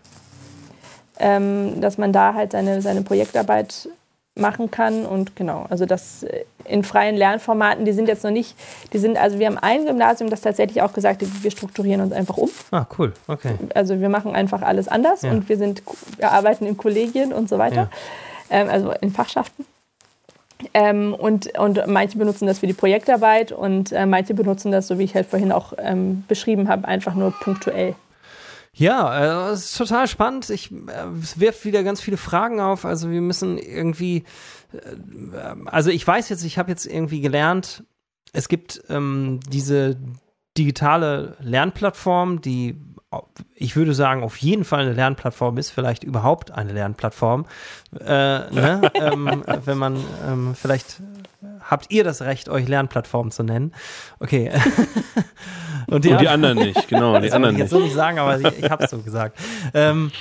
Ähm, dass man da halt seine, seine Projektarbeit machen kann und genau, also das äh, in freien Lernformaten, die sind jetzt noch nicht, die sind, also wir haben ein Gymnasium, das tatsächlich auch gesagt hat, wir strukturieren uns einfach um. Ah, cool, okay. Also wir machen einfach alles anders ja. und wir sind, wir arbeiten in Kollegien und so weiter, ja. ähm, also in Fachschaften. Ähm, und, und manche benutzen das für die Projektarbeit und äh, manche benutzen das, so wie ich halt vorhin auch ähm, beschrieben habe, einfach nur punktuell. Ja, äh, es ist total spannend. Ich äh, es wirft wieder ganz viele Fragen auf. Also wir müssen irgendwie, äh, also ich weiß jetzt, ich habe jetzt irgendwie gelernt, es gibt ähm, diese digitale Lernplattform, die ich würde sagen, auf jeden Fall eine Lernplattform ist, vielleicht überhaupt eine Lernplattform. Äh, ne? [laughs] ähm, wenn man ähm, vielleicht habt ihr das Recht, euch Lernplattform zu nennen. Okay. [laughs] Und die, Und die anderen nicht, genau. Die [laughs] das anderen ich jetzt nicht. so nicht sagen, aber ich, ich habe es so gesagt. [laughs] Ähm,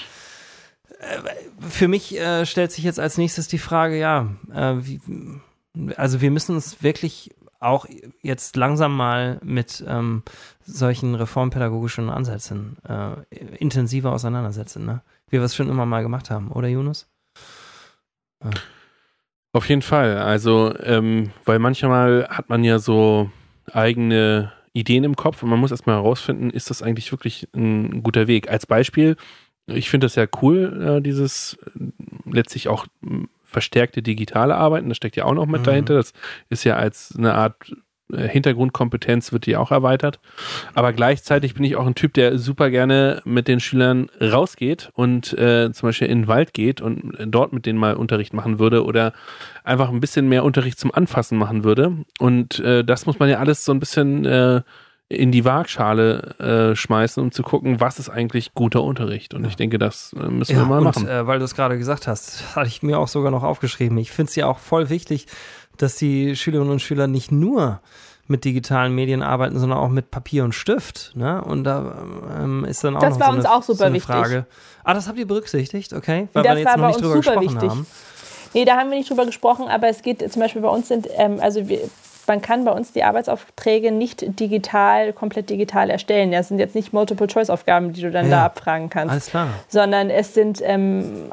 äh, für mich äh, stellt sich jetzt als nächstes die Frage, ja, äh, wie, also wir müssen uns wirklich auch jetzt langsam mal mit ähm, solchen reformpädagogischen Ansätzen äh, intensiver auseinandersetzen, ne? wie wir es schon immer mal gemacht haben, oder Yunus? Ja. Auf jeden Fall. Also, ähm, weil manchmal hat man ja so eigene Ideen im Kopf und man muss erstmal herausfinden, ist das eigentlich wirklich ein guter Weg. Als Beispiel, ich finde das ja cool, äh, dieses letztlich auch verstärkte digitale Arbeiten, das steckt ja auch noch mit mhm. dahinter. Das ist ja als eine Art äh, Hintergrundkompetenz wird die auch erweitert. Aber gleichzeitig bin ich auch ein Typ, der super gerne mit den Schülern rausgeht und äh, zum Beispiel in den Wald geht und dort mit denen mal Unterricht machen würde oder einfach ein bisschen mehr Unterricht zum Anfassen machen würde. Und äh, das muss man ja alles so ein bisschen äh, in die Waagschale äh, schmeißen, um zu gucken, was ist eigentlich guter Unterricht. Und ich denke, das äh, müssen ja, wir mal und, machen. Äh, weil du es gerade gesagt hast, hatte ich mir auch sogar noch aufgeschrieben. Ich finde es ja auch voll wichtig, dass die Schülerinnen und Schüler nicht nur mit digitalen Medien arbeiten, sondern auch mit Papier und Stift. Ne? Und da ähm, ist dann auch das noch war so uns eine, auch super so wichtig. Frage. Ah, das habt ihr berücksichtigt, okay? Weil das wir jetzt noch nicht drüber gesprochen wichtig. haben. Nee, da haben wir nicht drüber gesprochen, aber es geht zum Beispiel bei uns sind, ähm, also wir, man kann bei uns die Arbeitsaufträge nicht digital, komplett digital erstellen. Das sind jetzt nicht Multiple-Choice-Aufgaben, die du dann ja, da abfragen kannst. Alles klar. Sondern es sind ähm,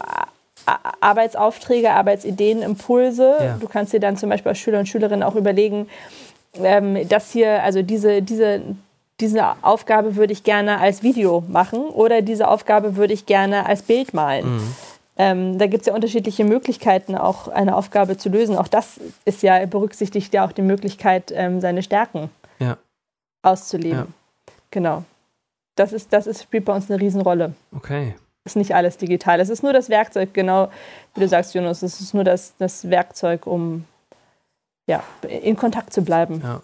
Arbeitsaufträge, Arbeitsideen, Impulse. Ja. Du kannst dir dann zum Beispiel als Schüler und Schülerin auch überlegen, ähm, dass hier, also diese, diese, diese Aufgabe würde ich gerne als Video machen oder diese Aufgabe würde ich gerne als Bild malen. Mhm. Ähm, da gibt es ja unterschiedliche Möglichkeiten, auch eine Aufgabe zu lösen. Auch das ist ja, berücksichtigt ja auch die Möglichkeit, ähm, seine Stärken ja. auszuleben. Ja. Genau. Das, ist, das ist, spielt bei uns eine Riesenrolle. Okay. Ist nicht alles digital. Es ist nur das Werkzeug, genau wie du sagst, Jonas. Es ist nur das, das Werkzeug, um ja, in Kontakt zu bleiben. Ja.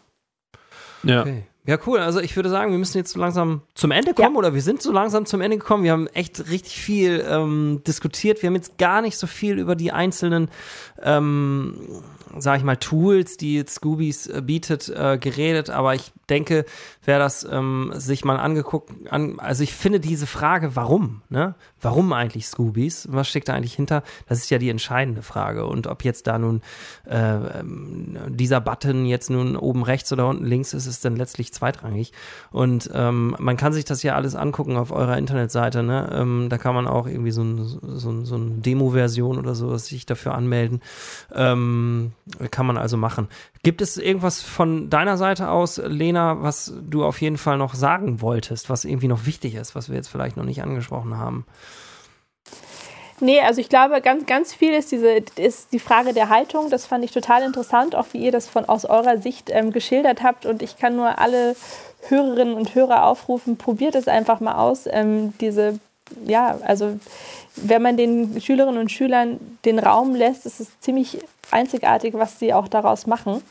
Ja. Okay. Ja, cool. Also ich würde sagen, wir müssen jetzt so langsam zum Ende kommen ja. oder wir sind so langsam zum Ende gekommen. Wir haben echt richtig viel ähm, diskutiert. Wir haben jetzt gar nicht so viel über die einzelnen ähm, sage ich mal, Tools, die Scoobies äh, bietet, äh, geredet, aber ich denke, wer das ähm, sich mal angeguckt, an, also ich finde diese Frage, warum, ne? Warum eigentlich Scoobies? Was steckt da eigentlich hinter? Das ist ja die entscheidende Frage. Und ob jetzt da nun äh, ähm, dieser Button jetzt nun oben rechts oder unten links ist, ist dann letztlich zweitrangig. Und ähm, man kann sich das ja alles angucken auf eurer Internetseite, ne? Ähm, da kann man auch irgendwie so, ein, so, so eine Demo-Version oder sowas sich dafür anmelden. Ähm, kann man also machen. Gibt es irgendwas von deiner Seite aus, Lena, was du auf jeden Fall noch sagen wolltest, was irgendwie noch wichtig ist, was wir jetzt vielleicht noch nicht angesprochen haben? Nee, also ich glaube, ganz, ganz viel ist, diese, ist die Frage der Haltung. Das fand ich total interessant, auch wie ihr das von, aus eurer Sicht ähm, geschildert habt. Und ich kann nur alle Hörerinnen und Hörer aufrufen, probiert es einfach mal aus. Ähm, diese, ja, also wenn man den Schülerinnen und Schülern den Raum lässt, ist es ziemlich einzigartig, was sie auch daraus machen.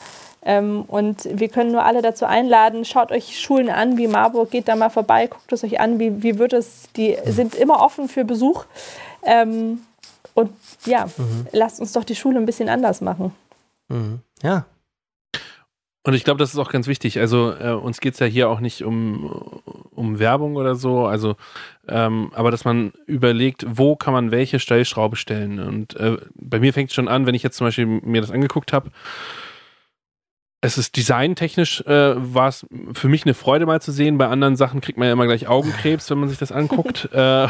Ähm, und wir können nur alle dazu einladen, schaut euch Schulen an, wie Marburg, geht da mal vorbei, guckt es euch an, wie, wie wird es, die sind immer offen für Besuch. Ähm, und ja, mhm. lasst uns doch die Schule ein bisschen anders machen. Mhm. Ja, und ich glaube, das ist auch ganz wichtig. Also äh, uns geht's ja hier auch nicht um, um Werbung oder so, also ähm, aber dass man überlegt, wo kann man welche Stellschraube stellen. Und äh, bei mir fängt es schon an, wenn ich jetzt zum Beispiel mir das angeguckt habe, es ist designtechnisch, äh, war es für mich eine Freude mal zu sehen. Bei anderen Sachen kriegt man ja immer gleich Augenkrebs, wenn man sich das anguckt. [laughs] äh,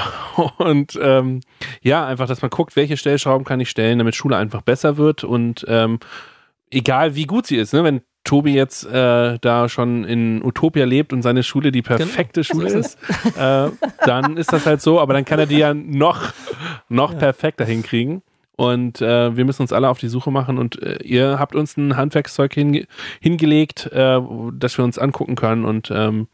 und ähm, ja, einfach, dass man guckt, welche Stellschrauben kann ich stellen, damit Schule einfach besser wird. Und ähm, egal wie gut sie ist, ne? wenn Tobi jetzt äh, da schon in Utopia lebt und seine Schule die perfekte genau. Schule ist, äh, dann ist das halt so, aber dann kann er die ja noch, noch ja. perfekter hinkriegen. Und äh, wir müssen uns alle auf die Suche machen und äh, ihr habt uns ein Handwerkszeug hinge hingelegt, äh, das wir uns angucken können. Und ähm,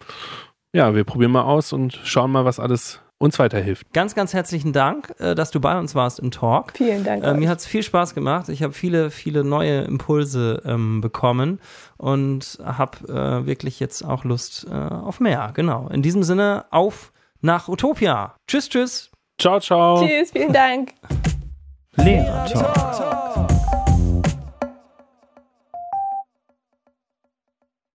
ja, wir probieren mal aus und schauen mal, was alles uns weiterhilft. Ganz, ganz herzlichen Dank, äh, dass du bei uns warst im Talk. Vielen Dank. Äh, mir hat es viel Spaß gemacht. Ich habe viele, viele neue Impulse ähm, bekommen und habe äh, wirklich jetzt auch Lust äh, auf mehr. Genau. In diesem Sinne, auf nach Utopia. Tschüss, tschüss. Ciao, ciao. Tschüss, vielen Dank. Lehrer Talk.